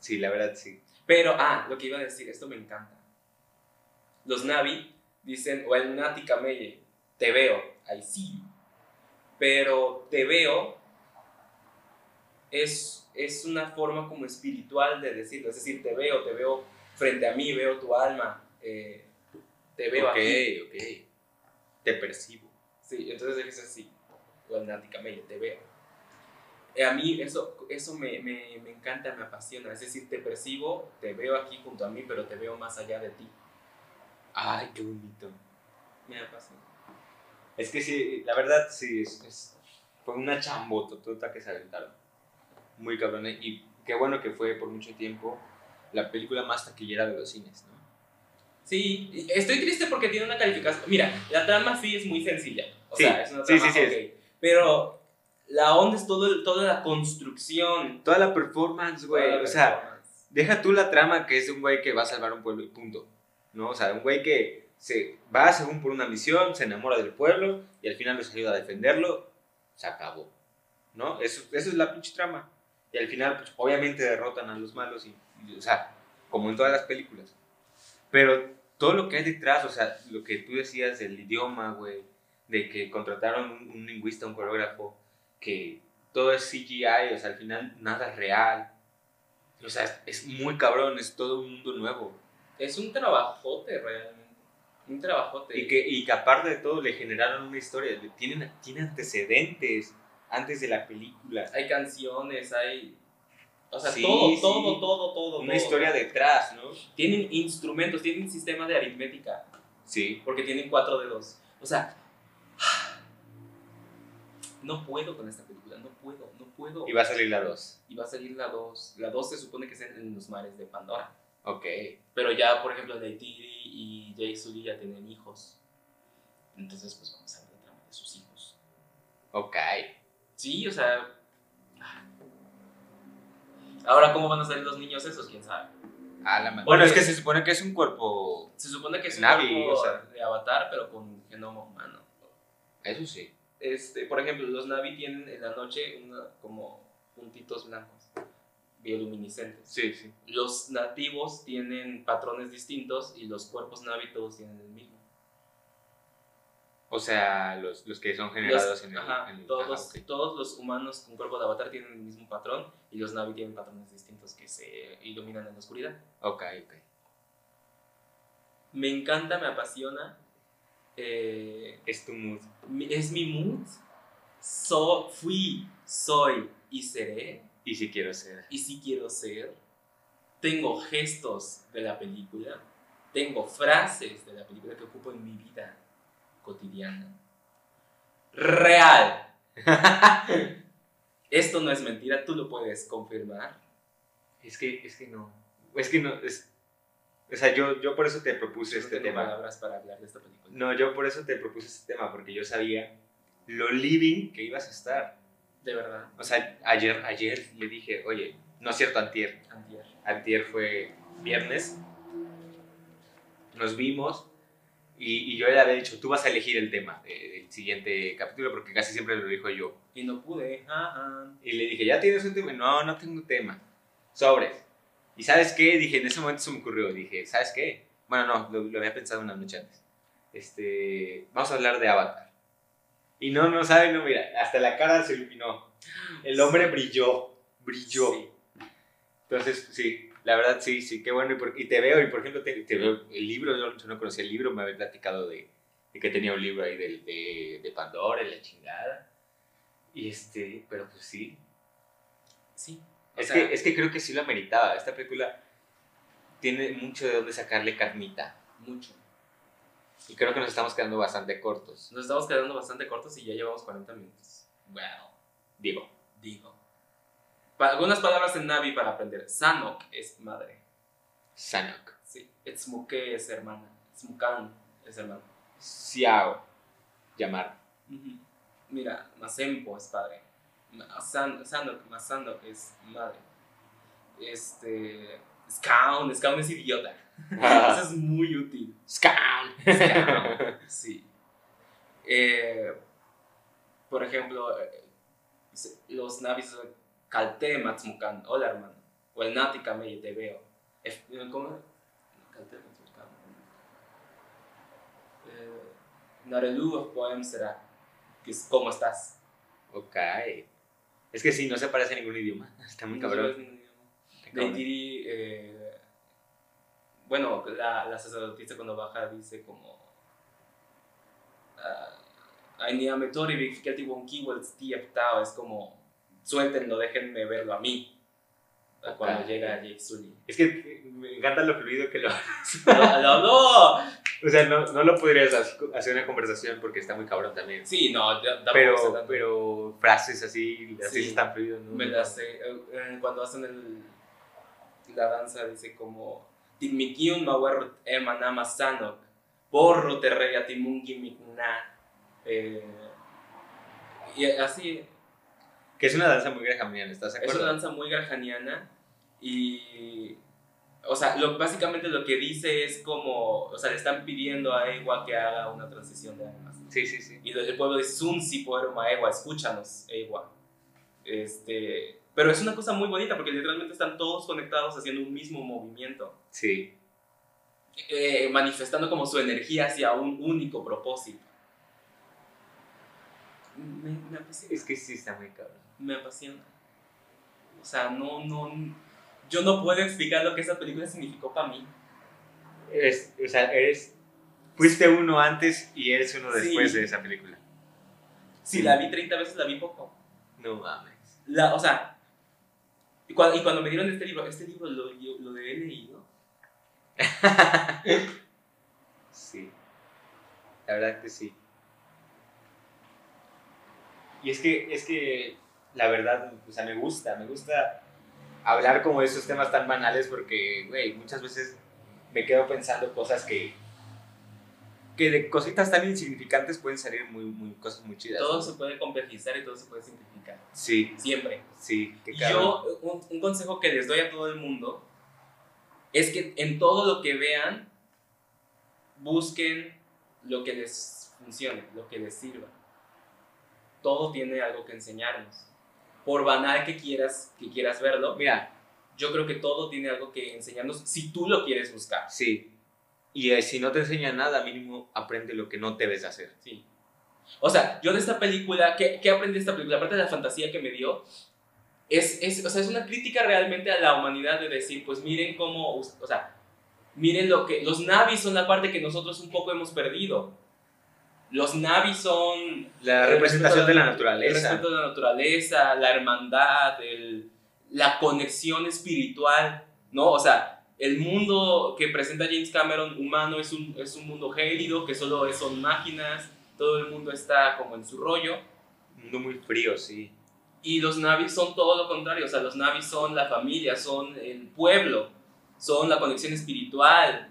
Sí, la verdad sí. Pero, ah, lo que iba a decir, esto me encanta. Los Navi dicen, o el Nati Kameye, te veo, see you. Pero te veo es, es una forma como espiritual de decirlo. Es decir, te veo, te veo frente a mí, veo tu alma, eh, te veo ok, aquí. ok. Te percibo. Sí, entonces es así. O el Nati Kameye, te veo. Eh, A mí eso, eso me, me, me encanta, me apasiona. Es decir, te percibo, te veo aquí junto a mí, pero te veo más allá de ti. Ay, qué bonito. Me apasiona. Es que sí, la verdad sí, es, es- fue una chambototota que se aventaron. Muy cabrón. Y qué bueno que fue por mucho tiempo la película más taquillera de los cines, ¿no? Sí, estoy triste porque tiene una calificación. Mira, la trama sí es muy sencilla. O Sí, sea, es una trama sí, sí, ok. Pero la onda es todo, toda la construcción. Toda la performance, güey. O sea, deja tú la trama que es de un güey que va a salvar un pueblo y punto. ¿No? O sea, un güey que se va según por una misión, se enamora del pueblo y al final les ayuda a defenderlo, se acabó. ¿No? Eso, eso es la pinche trama. Y al final, pues, obviamente derrotan a los malos y, y, o sea, como en todas las películas. Pero todo lo que hay detrás, o sea, lo que tú decías del idioma, güey, de que contrataron un, un lingüista, un coreógrafo, que todo es CGI, o sea, al final nada es real. O sea, es, es muy cabrón, es todo un mundo nuevo. Es un trabajote realmente. Un trabajote. Y que, y que aparte de todo le generaron una historia, tienen, tiene antecedentes antes de la película. Hay canciones, hay. O sea, Sí, todo, sí. todo, todo, todo. Una todo. historia detrás, ¿no? Tienen instrumentos, tienen sistema de aritmética. Sí. Porque tienen cuatro dedos. O sea. No puedo con esta película, no puedo, no puedo. Y va a salir la 2. Y va a salir la 2. La 2 se supone que es en los mares de Pandora. Ok. Pero ya, por ejemplo, Neytiri y Jay Sully ya tienen hijos. Entonces, pues vamos a ver la trama de sus hijos. Ok. Sí, o sea. Ahora, ¿cómo van a salir los niños esos? ¿Quién sabe? A la bueno, es que se supone que es un cuerpo. Se supone que es un Navi, cuerpo o sea. de avatar, pero con genoma humano. Eso sí. Este, por ejemplo, los Navi tienen en la noche una, como puntitos blancos, bioluminiscentes. Sí, sí. Los nativos tienen patrones distintos y los cuerpos Navi todos tienen el mismo. O sea, los, los que son generados Los- en el. ajá, en el- todos, ajá, ok. todos los humanos con cuerpo de avatar tienen el mismo patrón y los Navi tienen patrones distintos que se iluminan en la oscuridad. Ok, ok. Me encanta, me apasiona. eh, Es tu mood. es mi mood. So, fui, soy y seré. Y si quiero ser. Y si quiero ser. Tengo gestos de la película. Tengo frases de la película que ocupo en mi vida cotidiana. Real. Esto no es mentira, tú lo puedes confirmar. Es que, es que no. Es que no. Es, o sea, yo, yo por eso te propuse este tengo tema. palabras para hablar de esta película. No, yo por eso te propuse este tema, porque yo sabía lo living que ibas a estar. De verdad. O sea, ayer, ayer le dije, oye, no es cierto, antier. Antier. Antier fue viernes. Nos vimos y, y yo le había dicho, tú vas a elegir el tema de- del siguiente capítulo, porque casi siempre lo dijo yo. Y no pude. Ajá. Y le dije, ¿ya tienes un tema? No, no tengo tema. Sobres. ¿Y sabes qué? Dije, en ese momento se me ocurrió. Dije, ¿sabes qué? Bueno, no, lo, lo había pensado una noche antes. Este, vamos a hablar de Avatar. Y no, no sabe, no, mira, hasta la cara se iluminó. El hombre brilló, brilló. Sí. Entonces, sí, la verdad, sí, sí, qué bueno. Y, por- y te veo, y por ejemplo, te, te veo el libro, yo, yo no conocía el libro, me había platicado de, de que tenía un libro ahí de, de, de Pandora y la chingada. Y este, pero pues sí, Sí. Es, sea, que, es que creo que sí lo ameritaba. Esta película tiene mucho de dónde sacarle carnita. mucho. Y creo que nos estamos quedando bastante cortos. Nos estamos quedando bastante cortos y ya llevamos 40 minutos. Wow. Digo. Digo. Algunas palabras en Navi para aprender. Sanok es madre. Sanok. Sí. Etzmuke es hermana. Etzmukan es hermano. Xiao. Llamar. Mira, Masempo es padre. San- Sanok, Masanok es madre. Este. Skaun, Skaun es idiota. Eso es muy útil. Scan. Skaun, sí. Eh, por ejemplo, eh, los navis Kalte Matsmukan, hola hermano. O el Nati Kamei, te veo. ¿Cómo? Kalte Matsmukan. Eh, Narelu of Poem será. ¿Cómo estás? ok. Es que sí, no se parece a ningún idioma. Está muy No cabrón. sabes ningún idioma. Deitiri, eh, bueno, la, la sacerdotisa cuando baja dice como Tieptao es como suéltenlo, déjenme verlo a mí. Cuando llega Jake Sully. Es que me encanta lo fluido que lo ¡Lo lo habló! O sea, no, no lo podrías hac- hacer una conversación porque está muy cabrón también. Sí, no, sé Pero, tanto. pero frases así, así Sí. están fluidos. ¿no? Me las sé. eh, eh, Cuando hacen el, la danza dice como Tigmikiun mawer emanama sanok porro terreya timungi eh, y así Que es una danza muy grahamiana, ¿estás de es una danza muy grajaniana y o sea lo, básicamente lo que dice es como o sea le están pidiendo a Ewa que haga una transición de almas Sí, sí, sí. y el pueblo dice, Sunsi Poerma Ewa, escúchanos, Ewa. Este, pero es una cosa muy bonita porque literalmente están todos conectados haciendo un mismo movimiento, Sí. eh, manifestando como su energía hacia un único propósito. Me, me. Es que sí está muy cabrón. Me apasiona. O sea, no, no, yo no puedo explicar lo que esa película significó para mí. Eres, o sea, eres. Fuiste uno antes y eres uno Sí. después de esa película. Si la vi 30 veces, la vi poco. No mames. La, o sea, y cuando, y cuando me dieron este libro, este libro lo, yo- lo he leído. Sí. La verdad que sí. Y es que, es que, la verdad, o sea, me gusta, me gusta hablar como de esos temas tan banales porque, güey, muchas veces me quedo pensando cosas que, que de cositas tan insignificantes pueden salir muy, muy, cosas muy chidas. Todo ¿no? se puede complejizar y todo se puede simplificar. Sí, Siempre. sí, cabrón. Yo, un, un consejo que les doy a todo el mundo es que en todo lo que vean, busquen lo que les funcione, lo que les sirva. Todo tiene algo que enseñarnos. Por banal que quieras, que quieras verlo, Mira, yo creo que todo tiene algo que enseñarnos si tú lo quieres buscar. sí. Y eh, si no te enseña nada, mínimo aprende lo que no debes hacer. Sí. O sea, yo de esta película, ¿qué, qué aprendí de esta película? Aparte de la fantasía que me dio, es, es, o sea, es una crítica realmente a la humanidad de decir, pues miren cómo, o sea, miren lo que, los navis son la parte que nosotros un poco hemos perdido. Los navis son La el representación de la El naturaleza. respeto de la naturaleza, la hermandad, el- la conexión espiritual, ¿no? O sea, el mundo que presenta James Cameron humano es un, es un mundo gélido, que solo son máquinas, todo el mundo está como en su rollo. Un mundo muy frío, sí. Y los navis son todo lo contrario, o sea, los navis son la familia, son el pueblo, son la conexión espiritual.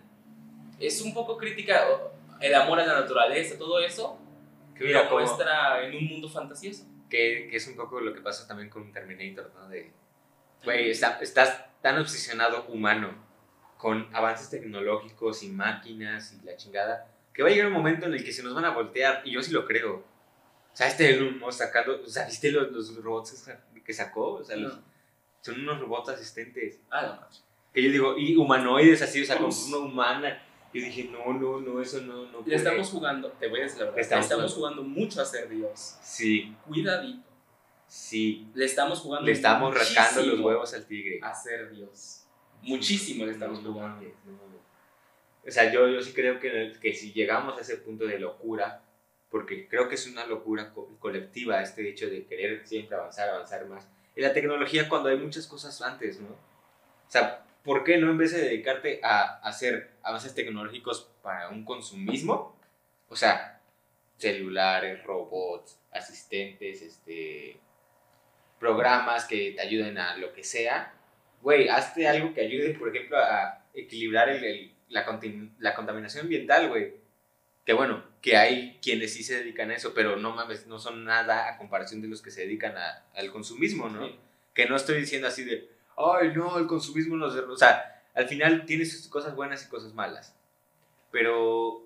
Es un poco crítica el amor a la naturaleza, todo eso, Que mira, lo muestra en un mundo fantasioso. que, que es un poco lo que pasa también con Terminator, ¿no? De, güey, está- estás tan obsesionado humano con avances tecnológicos y máquinas y la chingada, que va a llegar un momento en el que se nos van a voltear, y yo sí lo creo. O sea, este Elon Musk sacando, o sea, ¿viste los, los robots que sacó? O sea, los- son unos robots asistentes. Ah, no. Que yo digo, y humanoides así, o sea, Uf. una humana. Yo dije, no, no, no, eso no, no. Le estamos jugando, te voy a decir la verdad, estamos estamos, jugando mucho a ser Dios. Sí, Cuidadito. sí. Le estamos jugando Le estamos rascando los huevos al tigre. a ser Dios. Muchísimo le estamos No, no jugando. no mames. O sea, yo, yo sí creo que, que si llegamos a ese punto de locura, porque creo que es una locura co- colectiva este hecho de querer siempre avanzar, avanzar más. Y la tecnología cuando hay muchas cosas antes, ¿no? O sea, ¿por qué no en vez de dedicarte a hacer avances tecnológicos para un consumismo? O sea, celulares, robots, asistentes, este, programas que te ayuden a lo que sea. Güey, hazte algo que ayude, por ejemplo, a equilibrar el- el- la, la contaminación ambiental, güey. Que bueno, que hay quienes sí se dedican a eso, pero no mames, no son nada a comparación de los que se dedican a- al consumismo, ¿no? Sí. Que no estoy diciendo así de, ay, no, el consumismo nos... derro-". O sea, al final tiene sus cosas buenas y cosas malas. Pero,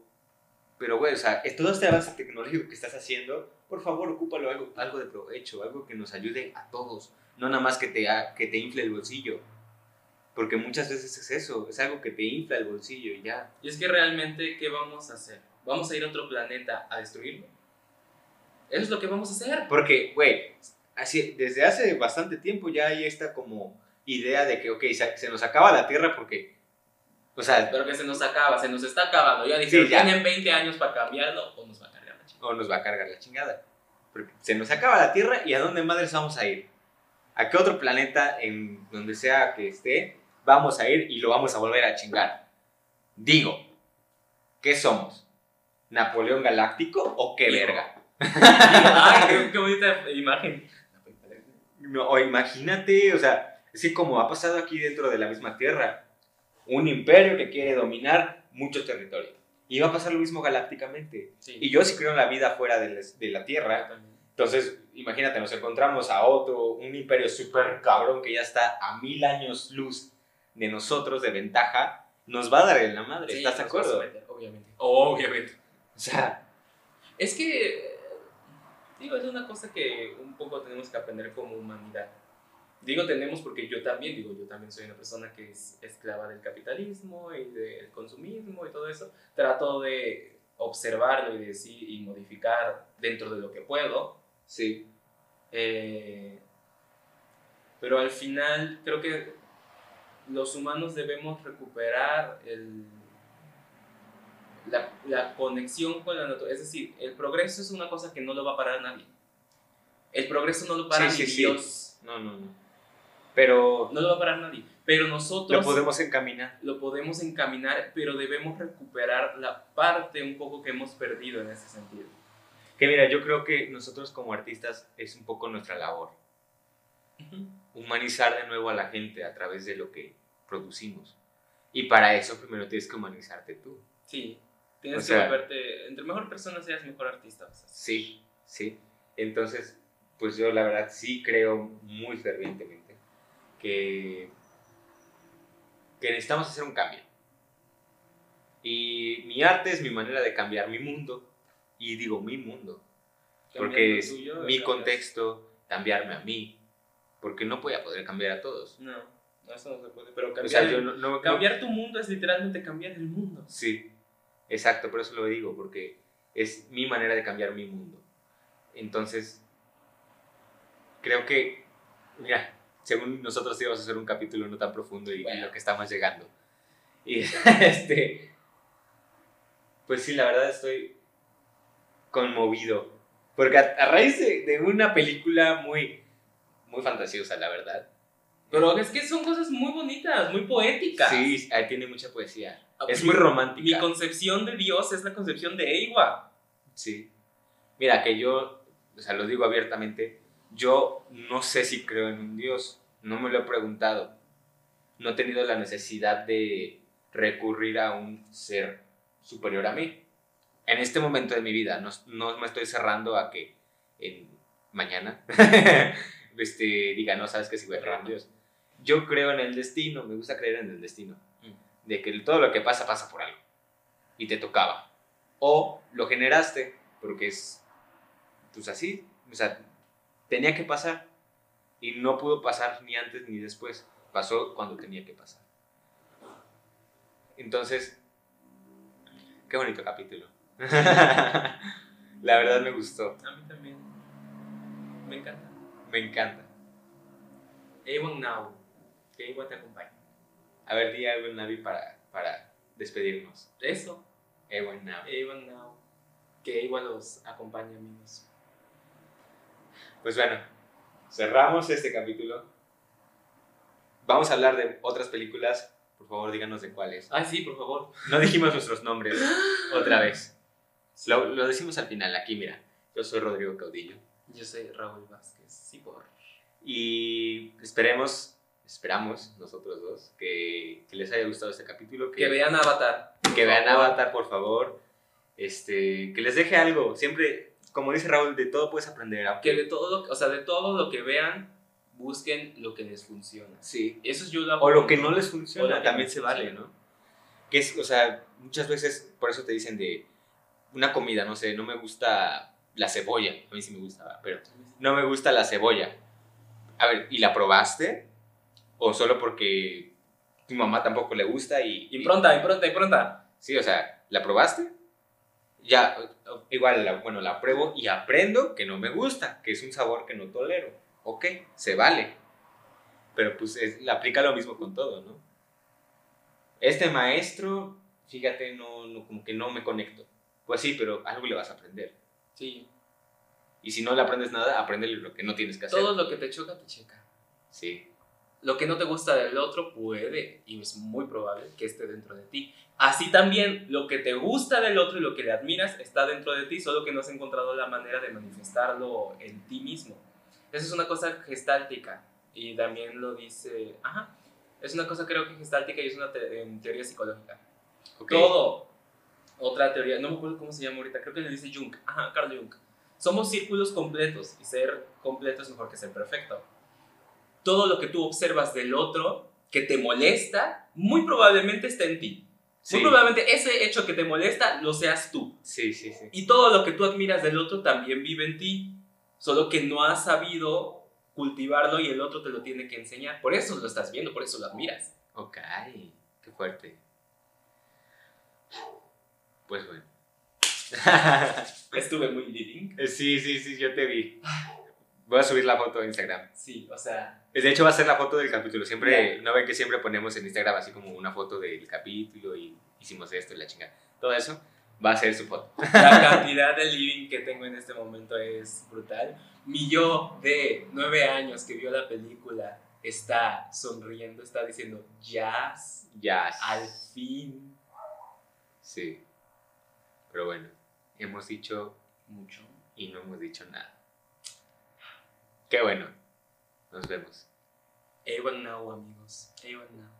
pero, güey, o sea, todo este avance tecnológico que estás haciendo, por favor, ocúpalo algo, algo de provecho, algo que nos ayude a todos. No nada más que te, ha- que te infle el bolsillo. Porque muchas veces es eso, es algo que te infla el bolsillo y ya. Y es que realmente, ¿qué vamos a hacer? ¿Vamos a ir a otro planeta a destruirlo? Eso es lo que vamos a hacer. Porque, güey, así, desde hace bastante tiempo ya hay esta como idea de que, ok, se, se nos acaba la Tierra porque, o sea, Pero que se nos acaba, se nos está acabando. Ya dijeron, Sí, ya. tienen 20 años para cambiarlo o nos va a cargar la chica. o nos va a cargar la chingada. Porque se nos acaba la Tierra y ¿a dónde madres vamos a ir? ¿A qué otro planeta, en donde sea que esté, vamos a ir y lo vamos a volver a chingar? Digo, ¿qué somos? ¿Napoleón Galáctico o qué Digo. verga? Ay, qué, qué bonita imagen. No, o imagínate, o sea, que como ha pasado aquí dentro de la misma Tierra, un imperio que quiere dominar mucho territorio. Y va a pasar lo mismo galácticamente. Sí. Y yo sí creo en la vida fuera de la- de la Tierra, también. Entonces, imagínate, nos encontramos a otro, un imperio súper cabrón que ya está a mil años luz de nosotros, de ventaja, nos va a dar en la madre, Sí, ¿estás de acuerdo? someter, Obviamente. Obviamente. O sea, Es que, eh, digo, es una cosa que un poco tenemos que aprender como humanidad. Digo tenemos porque yo también, digo, yo también soy una persona que es esclava del capitalismo y del consumismo y todo eso. Trato de observarlo y decir y modificar dentro de lo que puedo. sí, Eh, pero al final creo que los humanos debemos recuperar el, la, la conexión con la naturaleza. Es decir, el progreso es una cosa que no lo va a parar nadie. El progreso no lo para Sí, ni sí, sí. Dios. no, no, no. Pero No lo va a parar nadie. Pero nosotros lo podemos encaminar. lo podemos encaminar, pero debemos recuperar la parte un poco que hemos perdido en ese sentido. Que mira, yo creo que nosotros como artistas es un poco nuestra labor, humanizar de nuevo a la gente a través de lo que producimos. Y para eso primero tienes que humanizarte tú. Sí, tienes O sea- que volverte, entre mejor persona seas, mejor artista. vas a ser. Sí, sí. Entonces, pues yo la verdad sí creo muy fervientemente que, que necesitamos hacer un cambio. Y mi arte es mi manera de cambiar mi mundo. Y digo mi mundo, porque es tuyo, mi contexto, cambiarme a mí. Porque no voy a poder cambiar a todos. No, no, eso no se puede. Pero O cambiar, sea, el- yo no, no- no- cambiar tu mundo es literalmente cambiar el mundo. Sí, exacto, por eso lo digo, porque es mi manera de cambiar mi mundo. Entonces, creo que, mira, según nosotros íbamos a hacer un capítulo no tan profundo y, y Bueno. lo que estamos llegando. Y este, pues sí, la verdad estoy conmovido, porque a, a raíz de, de una película muy, muy fantasiosa, la verdad. Pero es que son cosas muy bonitas, muy poéticas. Sí, ahí tiene mucha poesía. Ah, Es muy romántica. Mi concepción de Dios es la concepción de Eiwa. Sí. Mira, que yo, o sea, lo digo abiertamente, Yo no sé si creo en un Dios, no me lo he preguntado. No he tenido la necesidad de recurrir a un ser superior a mí. En este momento de mi vida, no, no me estoy cerrando a que en mañana este, diga, no sabes que si voy a creer en Dios. Yo creo en el destino, me gusta creer en el destino. De que todo lo que pasa, pasa por algo. Y te tocaba. O lo generaste, porque es, pues así, o sea, tenía que pasar. Y no pudo pasar ni antes ni después. Pasó cuando tenía que pasar. Entonces, qué bonito capítulo. La verdad me gustó. A mí también. Me encanta. Me encanta. Ewan Now. Que igual te acompaña. A ver, di algo, Navi, para, para despedirnos. Eso. Ewan Now. Ewan Now. Que igual los acompaña, amigos. Pues bueno, cerramos este capítulo. Vamos a hablar de otras películas. Por favor, díganos de cuáles. Ah, sí, por favor. No dijimos nuestros nombres otra vez. Lo, lo decimos al final, aquí, mira. Yo soy Rodrigo Caudillo. Yo soy Raúl Vázquez. Sí, por. Y esperemos, esperamos nosotros dos, que, que les haya gustado este capítulo. Que vean Avatar. que vean favor. Avatar, por favor. Este, que les deje algo. Siempre, como dice Raúl, de todo puedes aprender. Que de todo, lo- o sea, de todo lo que vean, busquen lo que les funciona. Sí. Eso yo lo O lo que no les funciona, también se vale. ¿no? Que es, o sea, muchas veces, por eso te dicen de una comida, no sé, no me gusta la cebolla. A mí sí me gusta, ¿verdad? pero no me gusta la cebolla. A ver, ¿y la probaste? ¿O solo porque tu mamá tampoco le gusta y... Impronta, impronta, impronta. Sí, o sea, ¿la probaste? Ya, igual, la- bueno, la pruebo y aprendo que no me gusta, que es un sabor que no tolero. Ok, se vale. Pero pues es, aplica lo mismo con todo, ¿no? Este maestro, fíjate, no, no, como que no me conecto. Pues sí, pero algo le vas a aprender. Sí. Y si no le aprendes nada, apréndele lo que no tienes que hacer. Todo lo que te choca, te checa. Sí, Lo que no te gusta del otro puede, y es muy probable, que esté dentro de ti. Así también, lo que te gusta del otro y lo que le admiras está dentro de ti, solo que no has encontrado la manera de manifestarlo en ti mismo. Eso es una cosa gestáltica, y también lo dice, ajá, es una cosa creo que gestáltica y es una te- em, teoría psicológica. ok. Todo. Otra teoría, no me acuerdo cómo se llama ahorita, creo que le dice Jung. Ajá, Carl Jung. Somos círculos completos y ser completo es mejor que ser perfecto. Todo lo que tú observas del otro que te molesta, muy probablemente está en ti. Sí, Muy probablemente ese hecho que te molesta lo seas tú. sí, sí, sí. Y todo lo que tú admiras del otro también vive en ti. Solo que no has sabido cultivarlo y el otro te lo tiene que enseñar. Por eso lo estás viendo, por eso lo admiras. Ok, qué fuerte. Pues bueno. Estuve muy living. sí, sí, sí, yo te vi. Voy a subir la foto a Instagram. Sí, o sea, De hecho, va a ser la foto del capítulo. Siempre, ¿no ven que siempre ponemos en Instagram así como una foto del capítulo y hicimos esto y la chingada? Todo eso va a ser su foto. La cantidad de living que tengo en este momento es brutal. Mi yo de nueve años que vio la película está sonriendo, está diciendo, jazz, Ya. al fin. Sí. Pero bueno, hemos dicho Mucho. y no hemos dicho nada. Qué bueno. Nos vemos. Amigos.